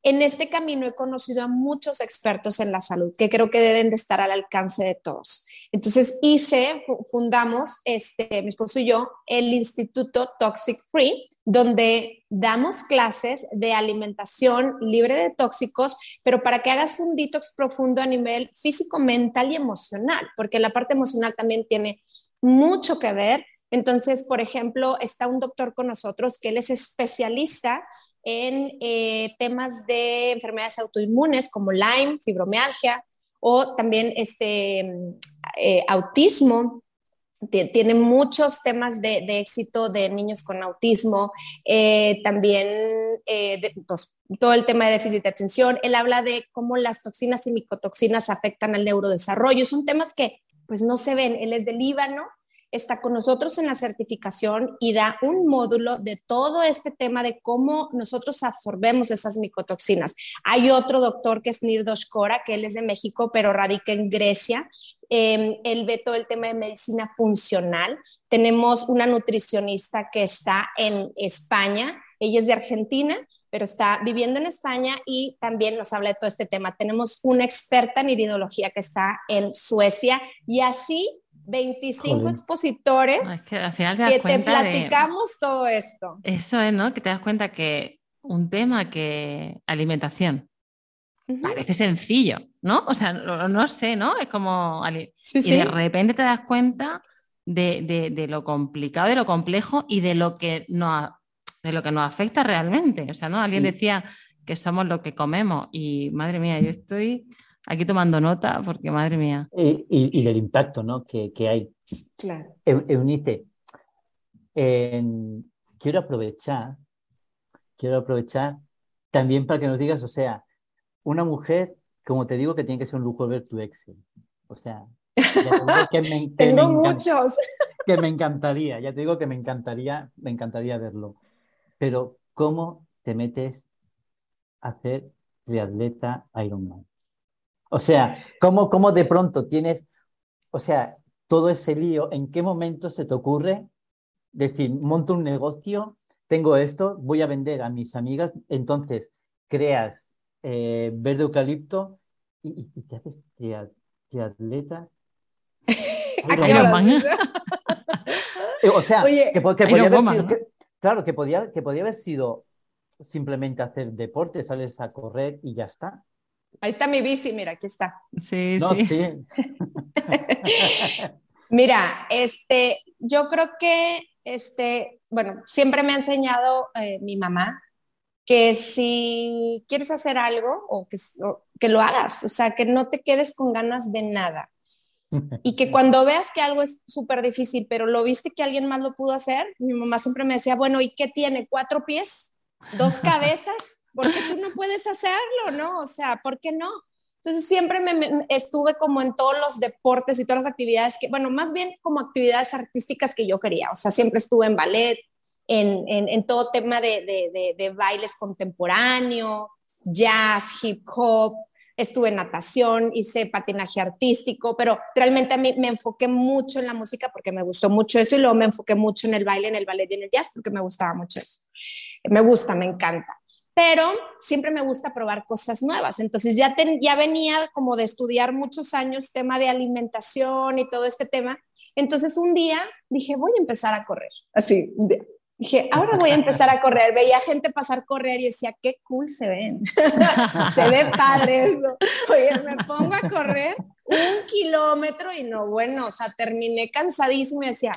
en este camino he conocido a muchos expertos en la salud que creo que deben de estar al alcance de todos. Entonces hice, fundamos, este, mi esposo y yo, el Instituto Toxic Free, donde damos clases de alimentación libre de tóxicos, pero para que hagas un detox profundo a nivel físico, mental y emocional, porque la parte emocional también tiene mucho que ver. Entonces, por ejemplo, está un doctor con nosotros que él es especialista en eh, temas de enfermedades autoinmunes como Lyme, fibromialgia o también este, eh, autismo. Tiene muchos temas de, éxito de niños con autismo, eh, también pues, todo el tema de déficit de atención. Él habla de cómo las toxinas y micotoxinas afectan al neurodesarrollo. Son temas que pues no se ven. Él es del Líbano, está con nosotros en la certificación y da un módulo de todo este tema de cómo nosotros absorbemos esas micotoxinas. Hay otro doctor que es Nirdos Kora, que él es de México, pero radica en Grecia. Eh, él ve todo el tema de medicina funcional. Tenemos una nutricionista que está en España, ella es de Argentina, pero está viviendo en España y también nos habla de todo este tema. Tenemos una experta en iridología que está en Suecia y así 25 expositores que, al final te, te platicamos todo esto. Eso es, ¿no? Que te das cuenta que un tema que alimentación parece sencillo, ¿no? O sea, no, sé, ¿no? Es como... y de repente te das cuenta de, lo complicado, de lo complejo y de lo que nos, de lo que nos afecta realmente. O sea, ¿no? Alguien decía que somos lo que comemos y madre mía, yo estoy aquí tomando nota porque madre mía. Y, del impacto ¿no? que, hay. Claro. Eunice, quiero aprovechar, quiero aprovechar también para que nos digas, o sea, una mujer, como te digo, que tiene que ser un lujo ver tu Excel. O sea, que me, tengo muchos. Que me encantaría, ya te digo que me encantaría, me encantaría verlo. Pero, ¿cómo te metes a hacer triatleta Ironman? O sea, ¿cómo, ¿cómo de pronto tienes, o sea, todo ese lío, ¿en qué momento se te ocurre decir, monto un negocio, tengo esto, voy a vender a mis amigas, entonces creas eh, verde eucalipto y, te haces triatleta? o sea, que, podía haber sido, claro, que podía, que podía haber sido simplemente hacer deporte, sales a correr y ya está. Ahí está mi bici, mira, aquí está. Sí, sí. mira, este, yo creo que, este, bueno, siempre me ha enseñado eh, mi mamá que si quieres hacer algo o que, que lo hagas, o sea, que no te quedes con ganas de nada. Y que cuando veas que algo es súper difícil, pero lo viste que alguien más lo pudo hacer, mi mamá siempre me decía, bueno, ¿y qué tiene? ¿Cuatro pies? ¿Dos cabezas? Porque tú no puedes hacerlo, ¿no? O sea, ¿por qué no? Entonces siempre me, estuve como en todos los deportes y todas las actividades que, bueno, más bien como actividades artísticas que yo quería. O sea, siempre estuve en ballet, en, en, todo tema de, de, de, bailes contemporáneo, jazz, hip hop, estuve en natación, hice patinaje artístico, pero realmente a mí me enfoqué mucho en la música porque me gustó mucho eso y luego me enfoqué mucho en el baile, en el ballet y en el jazz porque me gustaba mucho eso. Me gusta, me encanta. Pero siempre me gusta probar cosas nuevas. Entonces ya, ya venía como de estudiar muchos años tema de alimentación y todo este tema. Entonces un día dije, voy a empezar a correr. Así, Dije, ahora voy a empezar a correr. Veía gente pasar correr y decía, qué cool se ven. se ve padre. Oye, me pongo a correr un kilómetro y no, bueno, o sea, terminé cansadísimo y decía,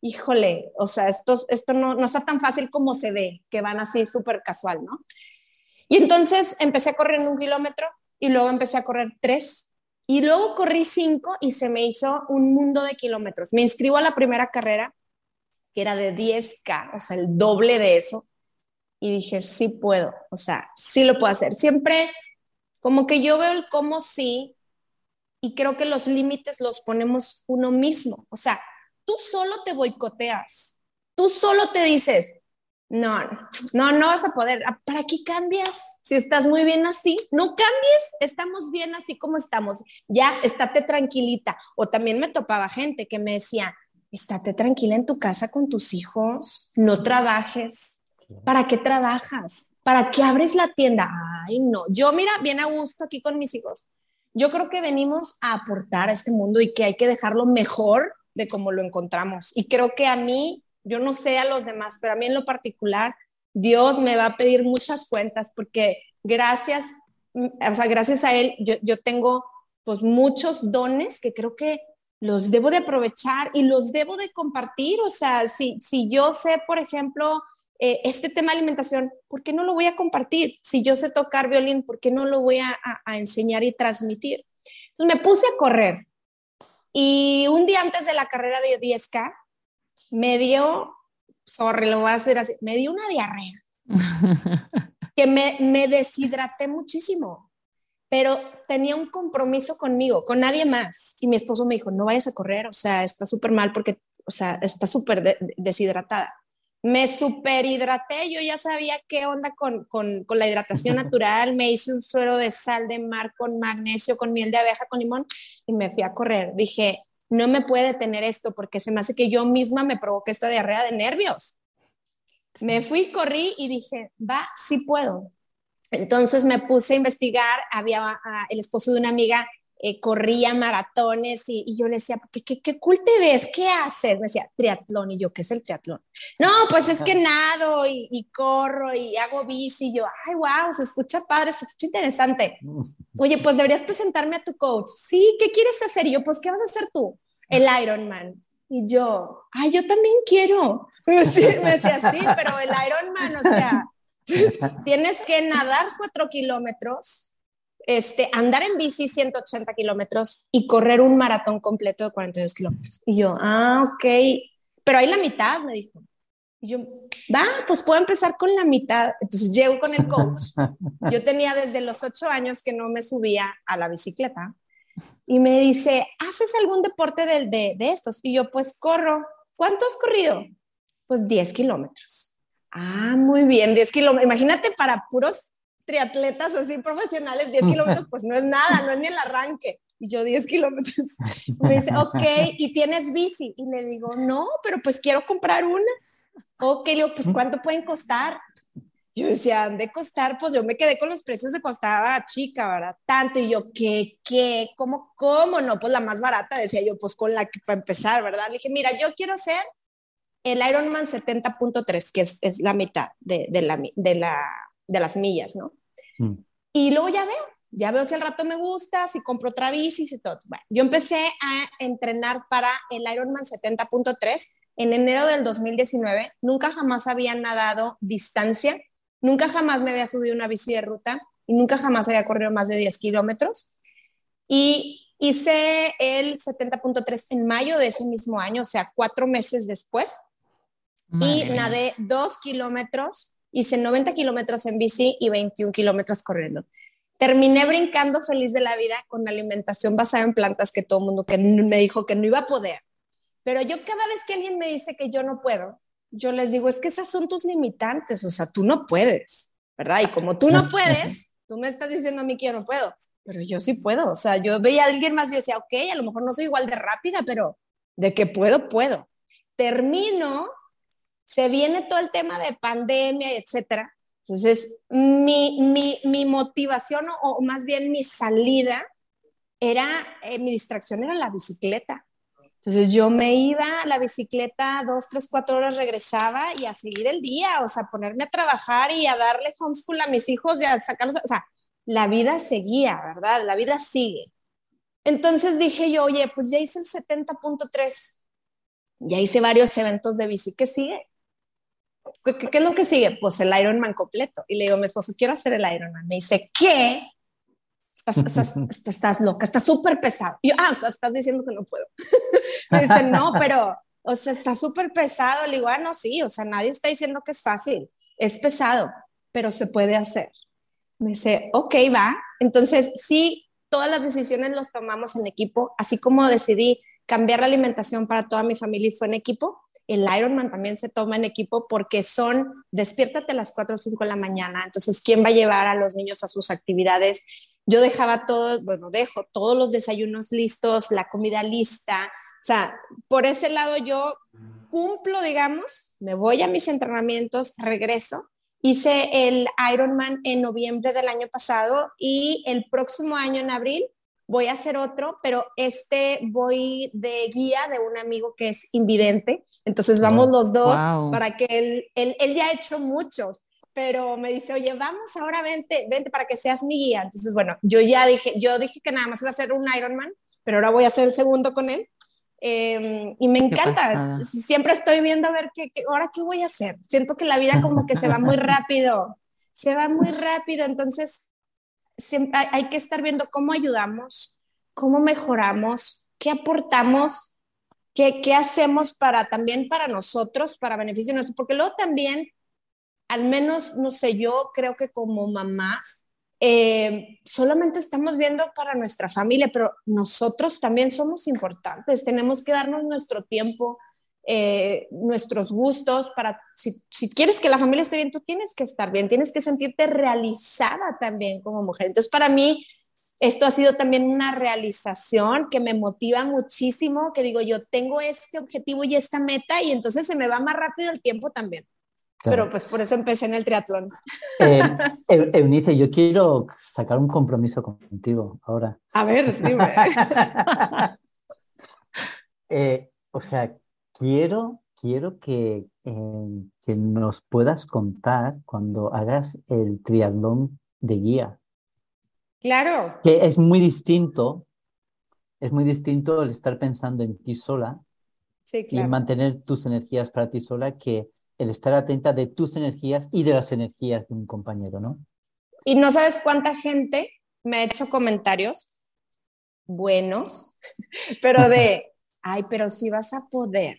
híjole, o sea, esto, esto no, no está tan fácil como se ve, que van así súper casual, ¿no? Y entonces empecé a correr un kilómetro y luego empecé a correr tres y luego corrí cinco y se me hizo un mundo de kilómetros. Me inscribo a la primera carrera que era de 10K, o sea, el doble de eso. Y dije, sí puedo, o sea, sí lo puedo hacer. Siempre como que yo veo el cómo sí y creo que los límites los ponemos uno mismo. O sea, tú solo te boicoteas, tú solo te dices, no, no, no vas a poder. ¿Para qué cambias? Si estás muy bien así, no cambies, estamos bien así como estamos. Ya, estate tranquilita. O también me topaba gente que me decía, estate tranquila en tu casa con tus hijos, no trabajes. ¿Para qué trabajas? ¿Para qué abres la tienda? Ay, no. Yo, mira, bien a gusto aquí con mis hijos. Yo creo que venimos a aportar a este mundo y que hay que dejarlo mejor de como lo encontramos. Y creo que a mí, yo no sé a los demás, pero a mí en lo particular, Dios me va a pedir muchas cuentas porque gracias, o sea, gracias a Él, yo, yo tengo pues muchos dones que creo que los debo de aprovechar y los debo de compartir. O sea, si, si yo sé, por ejemplo, eh, este tema de alimentación, ¿por qué no lo voy a compartir? Si yo sé tocar violín, ¿por qué no lo voy a, enseñar y transmitir? Entonces me puse a correr y un día antes de la carrera de 10K me dio, sorry, lo voy a hacer así, me dio una diarrea que me, me deshidraté muchísimo pero tenía un compromiso conmigo, con nadie más. Y mi esposo me dijo, no vayas a correr, o sea, está súper mal porque, o sea, está súper deshidratada. Me superhidraté, yo ya sabía qué onda con, con, con la hidratación natural, me hice un suero de sal de mar con magnesio, con miel de abeja, con limón y me fui a correr. Dije, no me puede tener esto porque se me hace que yo misma me provoque esta diarrea de nervios. Me fui, corrí y dije, va, sí puedo. Entonces me puse a investigar, había ah, el esposo de una amiga eh, corría maratones y, yo le decía, ¿Qué, ¿Qué, qué, cool te ves, ¿qué haces? Me decía, triatlón, y yo, ¿qué es el triatlón? No, pues es que nado y, y, corro y hago bici, y yo, ay, wow, se escucha padre, se escucha interesante. Oye, pues deberías presentarme a tu coach. Sí, ¿qué quieres hacer? Y yo, pues, ¿qué vas a hacer tú? El Ironman. Y yo, ay, yo también quiero. me decía, sí, pero el Ironman, o sea, Tienes que nadar cuatro kilómetros, este, andar en bici 180 kilómetros y correr un maratón completo de 42 kilómetros. Y yo, ah, ok, pero hay la mitad, me dijo. Y yo, va, pues puedo empezar con la mitad. Entonces llego con el coach. Yo tenía desde los ocho años que no me subía a la bicicleta. Y me dice, ¿haces algún deporte de, de, de estos? Y yo, pues corro. ¿Cuánto has corrido? Pues 10 kilómetros. Ah, muy bien, 10 kilómetros. Imagínate para puros triatletas así profesionales, 10 kilómetros, pues no es nada, no es ni el arranque. Y yo 10 kilómetros. Me dice, ok, ¿y tienes bici? Y le digo, no, pero pues quiero comprar una. Ok, le digo, pues ¿cuánto pueden costar? Yo decía, ¿han de costar? Pues yo me quedé con los precios de costaba chica, ¿verdad? Tanto. Y yo, ¿qué? ¿Qué? ¿Cómo? ¿Cómo? No, pues la más barata, decía yo, pues con la que para empezar, ¿verdad? Le dije, mira, yo quiero ser el Ironman 70.3, que es, es, la mitad de, de, la, de, la, de las millas, ¿no? Mm. Y luego ya veo, ya veo si el rato me gusta, si compro otra bici, y todo. Bueno, yo empecé a entrenar para el Ironman 70.3 en enero del 2019. Nunca jamás había nadado distancia, nunca jamás me había subido una bici de ruta y nunca jamás había corrido más de 10 kilómetros. Y hice el 70.3 en mayo de ese mismo año, o sea, cuatro meses después y nadé dos kilómetros, hice 90 kilómetros en bici y 21 kilómetros corriendo. Terminé brincando feliz de la vida con alimentación basada en plantas que todo el mundo que me dijo que no iba a poder. Pero yo cada vez que alguien me dice que yo no puedo, yo les digo, es que esas son tus limitantes, o sea, tú no puedes, ¿verdad? Y como tú no puedes, tú me estás diciendo a mí que yo no puedo. pero yo sí puedo. O sea, yo veía a alguien más y yo decía, ok, a lo mejor no soy igual de rápida, pero de que puedo, puedo. Termino, se viene todo el tema de pandemia, etcétera. Entonces, mi, mi, motivación o, más bien mi salida era, eh, mi distracción era la bicicleta. Entonces yo me iba a la bicicleta dos, tres, cuatro horas, regresaba y a seguir el día, o sea, ponerme a trabajar y a darle homeschool a mis hijos y a sacarlos, o sea, la vida seguía, ¿verdad? La vida sigue. Entonces dije yo, oye, pues ya hice el 70.3, ya hice varios eventos de bici, ¿qué sigue? ¿Qué, ¿Qué, es lo que sigue? Pues el Ironman completo. Y le digo a mi esposo, quiero hacer el Ironman. Me dice, ¿qué? Estás, estás, loca, está súper pesado. Y yo, ah, estás diciendo que no puedo. me dice, no, pero, o sea, está súper pesado. Le digo, ah, no, sí, o sea, nadie está diciendo que es fácil. Es pesado, pero se puede hacer. Me dice, ok, va. Entonces, sí, todas las decisiones las tomamos en equipo, así como decidí cambiar la alimentación para toda mi familia y fue en equipo. El Ironman también se toma en equipo porque son, despiértate a las 4 o 5 de la mañana, entonces, ¿quién va a llevar a los niños a sus actividades? Yo dejaba todo, bueno, dejo todos los desayunos listos, la comida lista. O sea, por ese lado yo cumplo, digamos, me voy a mis entrenamientos, regreso. Hice el Ironman en noviembre del año pasado y el próximo año, en abril, voy a hacer otro, pero este voy de guía de un amigo que es invidente. Entonces vamos los dos para que él, él, él, ya ha hecho muchos pero me dice, oye, vamos ahora, vente, vente para que seas mi guía. Entonces, bueno, yo ya dije, yo dije que nada más iba a hacer un Ironman, pero ahora voy a hacer el segundo con él. Em, y me encanta, siempre estoy viendo a ver qué, ahora qué voy a hacer. Siento que la vida como que se va muy rápido, se va muy rápido, entonces siempre hay, que estar viendo cómo ayudamos, cómo mejoramos, qué aportamos, qué, qué hacemos para también para nosotros, para beneficio nuestro, porque luego también al menos, no sé, yo creo que como mamás, eh, solamente estamos viendo para nuestra familia, pero nosotros también somos importantes, tenemos que darnos nuestro tiempo, eh, nuestros gustos, para, si, si, quieres que la familia esté bien, tú tienes que estar bien, tienes que sentirte realizada también como mujer. Entonces, para mí, esto ha sido también una realización que me motiva muchísimo, que digo, yo tengo este objetivo y esta meta y entonces se me va más rápido el tiempo también. Pero pues por eso empecé en el triatlón. Eh, Eunice, yo quiero sacar un compromiso contigo ahora. A ver, dime. Eh, o sea, quiero, quiero que, eh, que nos puedas contar cuando hagas el triatlón de guía. Claro. Que es muy distinto, es muy distinto el estar pensando en ti sola y mantener tus energías para ti sola que el estar atenta de tus energías y de las energías de un compañero, ¿no? Y no sabes cuánta gente me ha hecho comentarios buenos, pero de, ay, pero si vas a poder,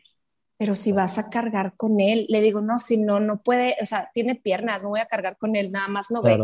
pero si vas a cargar con él, le digo, no, si no, no puede, o sea, tiene piernas, no voy a cargar con él, nada más no ve.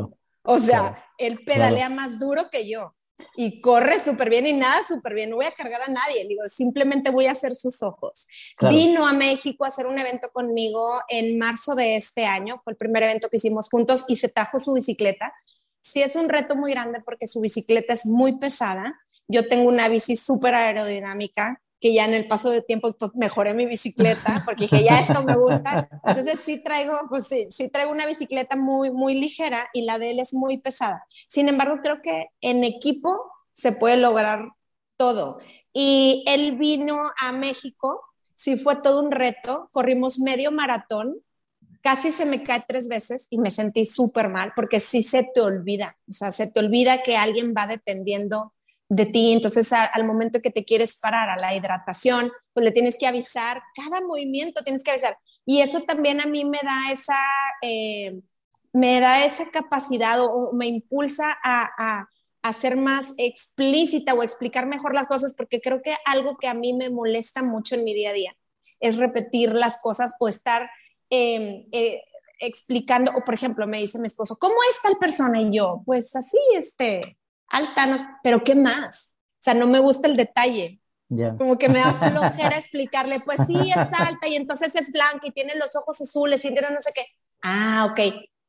O sea, él pedalea más duro que yo y corre súper bien y nada súper bien, no voy a cargar a nadie, digo, simplemente voy a hacer sus ojos. Vino a México a hacer un evento conmigo en marzo de este año, fue el primer evento que hicimos juntos y se trajo su bicicleta. Sí es un reto muy grande porque su bicicleta es muy pesada. Yo tengo una bici súper aerodinámica que ya en el paso del tiempo pues mejoré mi bicicleta porque dije, ya esto me gusta. Entonces sí traigo, pues sí traigo una bicicleta muy, muy ligera y la de él es muy pesada. Sin embargo, creo que en equipo se puede lograr todo. Y él vino a México, sí fue todo un reto, corrimos medio maratón, casi se me cae tres veces y me sentí súper mal porque sí se te olvida, o sea, se te olvida que alguien va dependiendo de ti. Entonces, al momento que te quieres parar a la hidratación, pues le tienes que avisar, cada movimiento tienes que avisar. Y eso también a mí me da esa, eh, me da esa capacidad o, me impulsa a, a, ser más explícita o explicar mejor las cosas, porque creo que algo que a mí me molesta mucho en mi día a día es repetir las cosas o estar em, eh, explicando, o por ejemplo, me dice mi esposo, ¿cómo es tal persona? Y yo, pues así, este, alta, pero ¿qué más? O sea, no me gusta el detalle. Como que me da flojera explicarle, pues sí, es alta y entonces es blanca y tiene los ojos azules y tiene no sé qué. Ah, ok.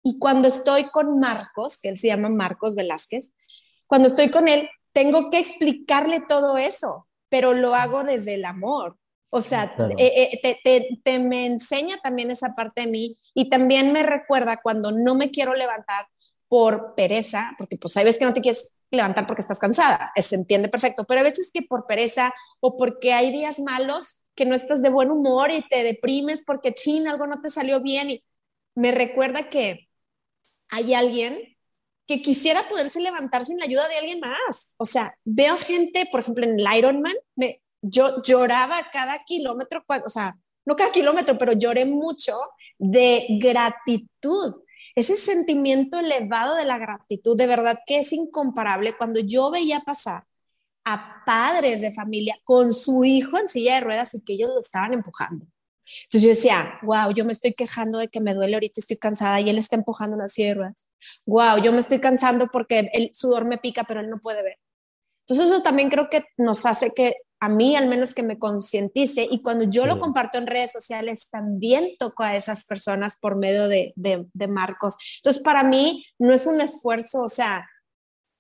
Y cuando estoy con Marcos, que él se llama Marcos Velázquez, cuando estoy con él, tengo que explicarle todo eso, pero lo hago desde el amor. O sea, eh, eh, te, te, me enseña también esa parte de mí y también me recuerda cuando no me quiero levantar por pereza, porque pues hay veces que no te quieres levantar porque estás cansada, se entiende perfecto, pero a veces que por pereza o porque hay días malos que no estás de buen humor y te deprimes porque chin, algo no te salió bien y me recuerda que hay alguien que quisiera poderse levantar sin la ayuda de alguien más. O sea, veo gente, por ejemplo, en el Ironman, me, yo lloraba cada kilómetro, o sea, no cada kilómetro, pero lloré mucho de gratitud. Ese sentimiento elevado de la gratitud, de verdad que es incomparable. Cuando yo veía pasar a padres de familia con su hijo en silla de ruedas y que ellos lo estaban empujando. Entonces yo decía, wow, yo me estoy quejando de que me duele ahorita, estoy cansada y él está empujando una silla de ruedas. Wow, yo me estoy cansando porque el sudor me pica, pero él no puede ver. Entonces eso también creo que nos hace que a mí al menos que me concientice y cuando yo lo comparto en redes sociales también toco a esas personas por medio de, de, marcos. Entonces para mí no es un esfuerzo, o sea,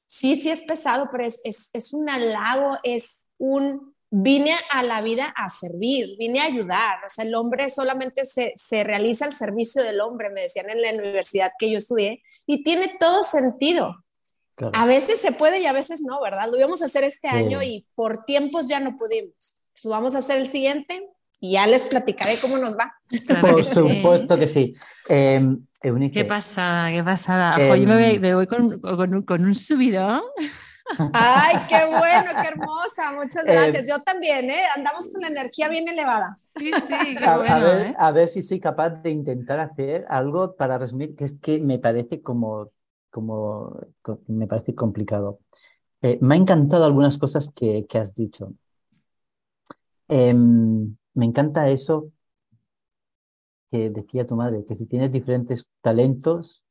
sí, sí es pesado, pero es, es, es un halago, es un, vine a la vida a servir, vine a ayudar, o sea, el hombre solamente se, se realiza el servicio del hombre, me decían en la universidad que yo estudié, y tiene todo sentido. A veces se puede y a veces no, ¿verdad? Lo íbamos a hacer este año y por tiempos ya no pudimos. Lo vamos a hacer el siguiente y ya les platicaré cómo nos va. por supuesto que sí. Em, qué pasada, qué pasada. Em, me voy, con, con, un subidón. Ay, qué bueno, qué hermosa, muchas em, gracias. Yo también, ¿eh? Andamos con la energía bien elevada. Sí, sí, qué a, bueno, ver, ¿eh? a ver si soy capaz de intentar hacer algo para resumir, que es que me parece como como me parece complicado. Eh, me ha encantado algunas cosas que, has dicho. Em, me encanta eso que decía tu madre, que si tienes diferentes talentos,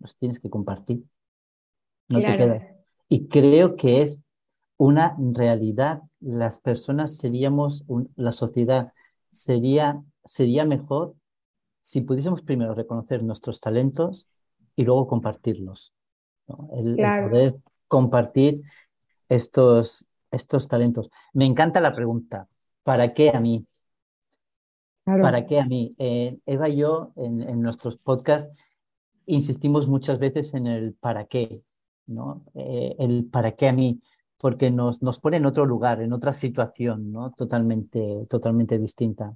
los tienes que compartir. No te Y creo que es una realidad. Las personas seríamos, la sociedad sería, sería mejor si pudiésemos primero reconocer nuestros talentos y luego compartirlos. El, poder compartir estos, estos talentos. Me encanta la pregunta, ¿para qué a mí? ¿Para qué a mí? Eh, Eva y yo en, nuestros podcasts insistimos muchas veces en el para qué, ¿no? Eh, el para qué a mí, porque nos, nos pone en otro lugar, en otra situación, ¿no? Totalmente, totalmente distinta.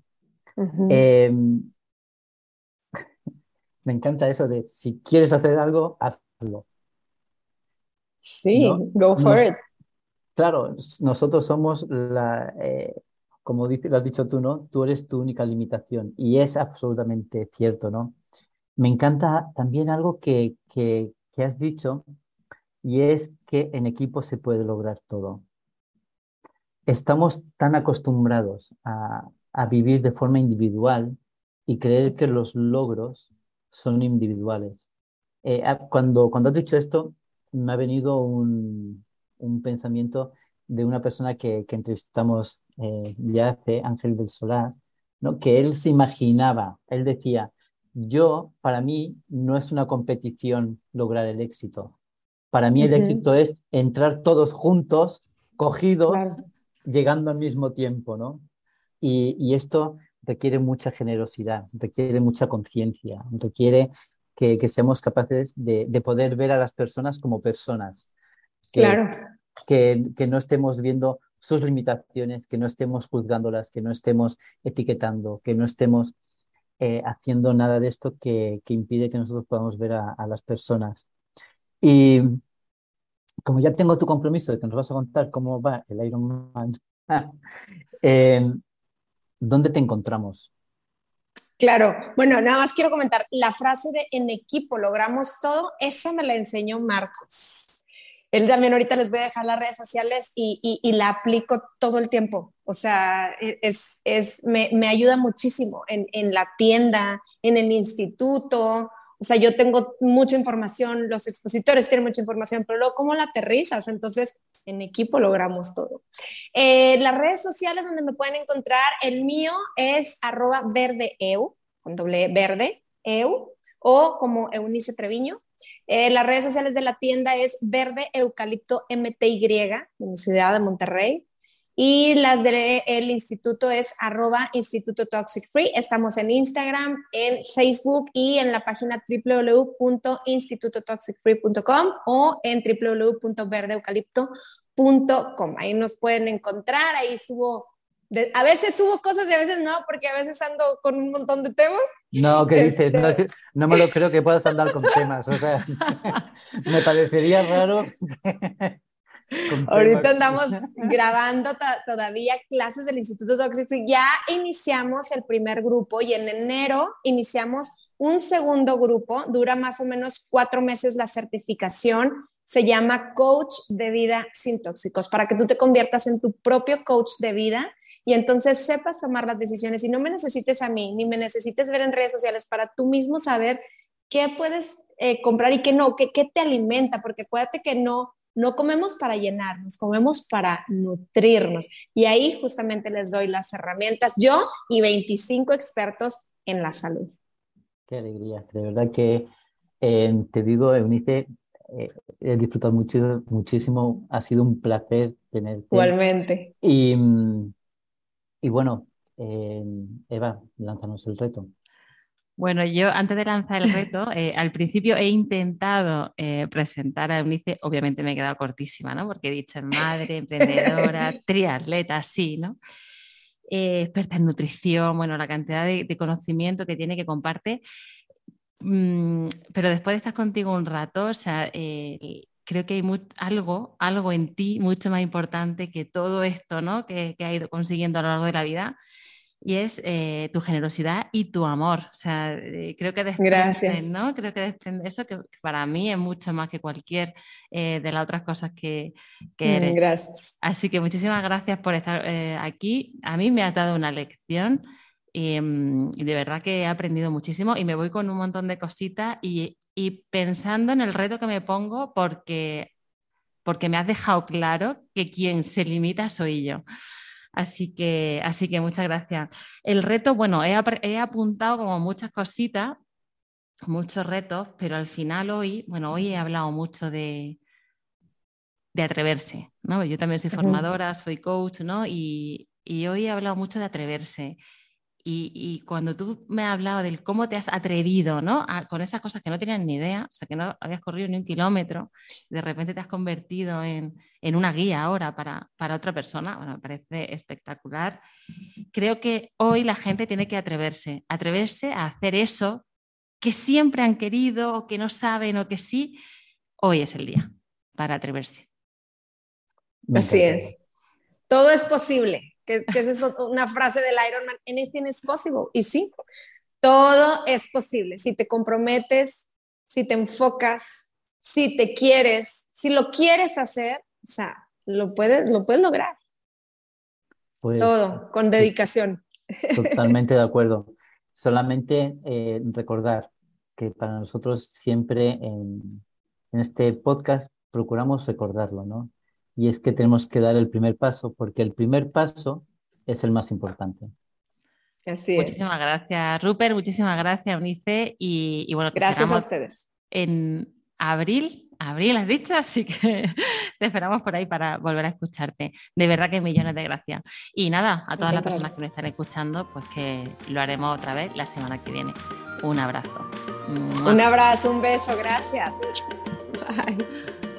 Me encanta eso de si quieres hacer algo, hazlo. Sí, go for it. Claro, nosotros somos la, eh, como dice, lo has dicho tú, ¿no? Tú eres tu única limitación y es absolutamente cierto, ¿no? Me encanta también algo que, que, que has dicho y es que en equipo se puede lograr todo. Estamos tan acostumbrados a, a vivir de forma individual y creer que los logros son individuales. Eh, ah, cuando, cuando has dicho esto, me ha venido un, un pensamiento de una persona que, que entrevistamos eh, ya hace, Ángel del Solar, ¿no? que él se imaginaba, él decía, yo, para mí, no es una competición lograr el éxito. Para mí el éxito es entrar todos juntos, cogidos, llegando al mismo tiempo, ¿no? Y, y esto requiere mucha generosidad, requiere mucha conciencia, requiere que, que, seamos capaces de, de, poder ver a las personas como personas. Que, claro. Que, que no estemos viendo sus limitaciones, que no estemos juzgándolas, que no estemos etiquetando, que no estemos eh, haciendo nada de esto que, impide que nosotros podamos ver a, a, las personas. Y como ya tengo tu compromiso de que nos vas a contar cómo va el Ironman, eh, ¿dónde te encontramos? Claro, bueno, nada más quiero comentar, la frase de en equipo logramos todo, esa me la enseñó Marcos. Él también ahorita les voy a dejar las redes sociales y, la aplico todo el tiempo. O sea, es, es, me, ayuda muchísimo en la tienda, en el instituto, o sea, yo tengo mucha información, los expositores tienen mucha información, pero luego, ¿cómo la aterrizas? Entonces, en equipo logramos todo. Eh, las redes sociales donde me pueden encontrar, el mío es arroba verdeeu, con doble verde, eu, o como Eunice Treviño. Eh, las redes sociales de la tienda es Verde Eucalipto MTY, en la ciudad de Monterrey. Y las del instituto es arroba Instituto Toxic Free. Estamos en Instagram, en Facebook y en la página www.institutotoxicfree.com o en www.verdeeucalipto.com. Ahí nos pueden encontrar, ahí subo a veces subo cosas y a veces no, porque a veces ando con un montón de temas. No, que dices, este no, me lo creo que puedas andar con temas, o sea, me parecería raro. Ahorita andamos grabando todavía clases del Instituto Toxic Free. Ya iniciamos el primer grupo y en enero iniciamos un segundo grupo. Dura más o menos cuatro meses la certificación. Se llama Coach de Vida sin Tóxicos, para que tú te conviertas en tu propio coach de vida y entonces sepas tomar las decisiones y no me necesites a mí, ni me necesites ver en redes sociales para tú mismo saber qué puedes eh, comprar y qué no, qué, qué te alimenta, porque acuérdate que no, no comemos para llenarnos, comemos para nutrirnos. Y ahí justamente les doy las herramientas, yo y 25 expertos en la salud. Qué alegría, de verdad que eh, te digo, Eunice, eh, he disfrutado mucho, muchísimo, ha sido un placer tenerte. Igualmente. Y, y bueno, eh, Eva, lánzanos el reto. Bueno, yo antes de lanzar el reto, eh, al principio he intentado eh, presentar a Eunice, obviamente me he quedado cortísima, ¿no? Porque he dicho madre, emprendedora, triatleta, sí, ¿no? experta en nutrición, bueno, la cantidad de, conocimiento que tiene que comparte. Mm, pero después de estar contigo un rato, o sea, creo que hay algo, algo en ti mucho más importante que todo esto ¿no? que, que ha ido consiguiendo a lo largo de la vida y es eh, tu generosidad y tu amor. O sea, eh, creo que desprende, ¿no? Creo que desprende eso que, para mí es mucho más que cualquier eh, de las otras cosas que, que mm, eres. Gracias. Así que muchísimas gracias por estar aquí. A mí me has dado una lección mm, y, de verdad que he aprendido muchísimo y me voy con un montón de cositas y y pensando en el reto que me pongo porque, porque me has dejado claro que quien se limita soy yo. Así que, así que muchas gracias. El reto, bueno, he, he apuntado como muchas cositas, muchos retos, pero al final hoy, bueno, hoy he hablado mucho de, de atreverse, ¿no? Yo también soy formadora, soy coach, ¿no? Y, y hoy he hablado mucho de atreverse. Y, cuando tú me has hablado del cómo te has atrevido, ¿no? con esas cosas que no tenías ni idea, o sea, que no habías corrido ni un kilómetro, de repente te has convertido en, en una guía ahora para, para, otra persona, bueno, me parece espectacular. Creo que hoy la gente tiene que atreverse, atreverse a hacer eso que siempre han querido o que no saben o que sí. Hoy es el día para atreverse. Así es. Todo es posible que, es una frase del Ironman, anything is possible. Y sí, todo es posible. Si te comprometes, si te enfocas, si te quieres, si lo quieres hacer, o sea, lo puedes, lo puedes lograr. Pues, todo, con dedicación. Totalmente de acuerdo. Solamente eh, recordar que para nosotros siempre en, en este podcast procuramos recordarlo, ¿no? Y es que tenemos que dar el primer paso, porque el primer paso es el más importante. Así muchísimas gracias, Rupert, muchísimas gracias, Unice, y, bueno, gracias a ustedes. En abril, abril has dicho, así que te esperamos por ahí para volver a escucharte. De verdad que millones de gracias. Y nada, a todas las personas que nos están escuchando, pues que lo haremos otra vez la semana que viene. Un abrazo. Un abrazo, un beso, gracias. Bye.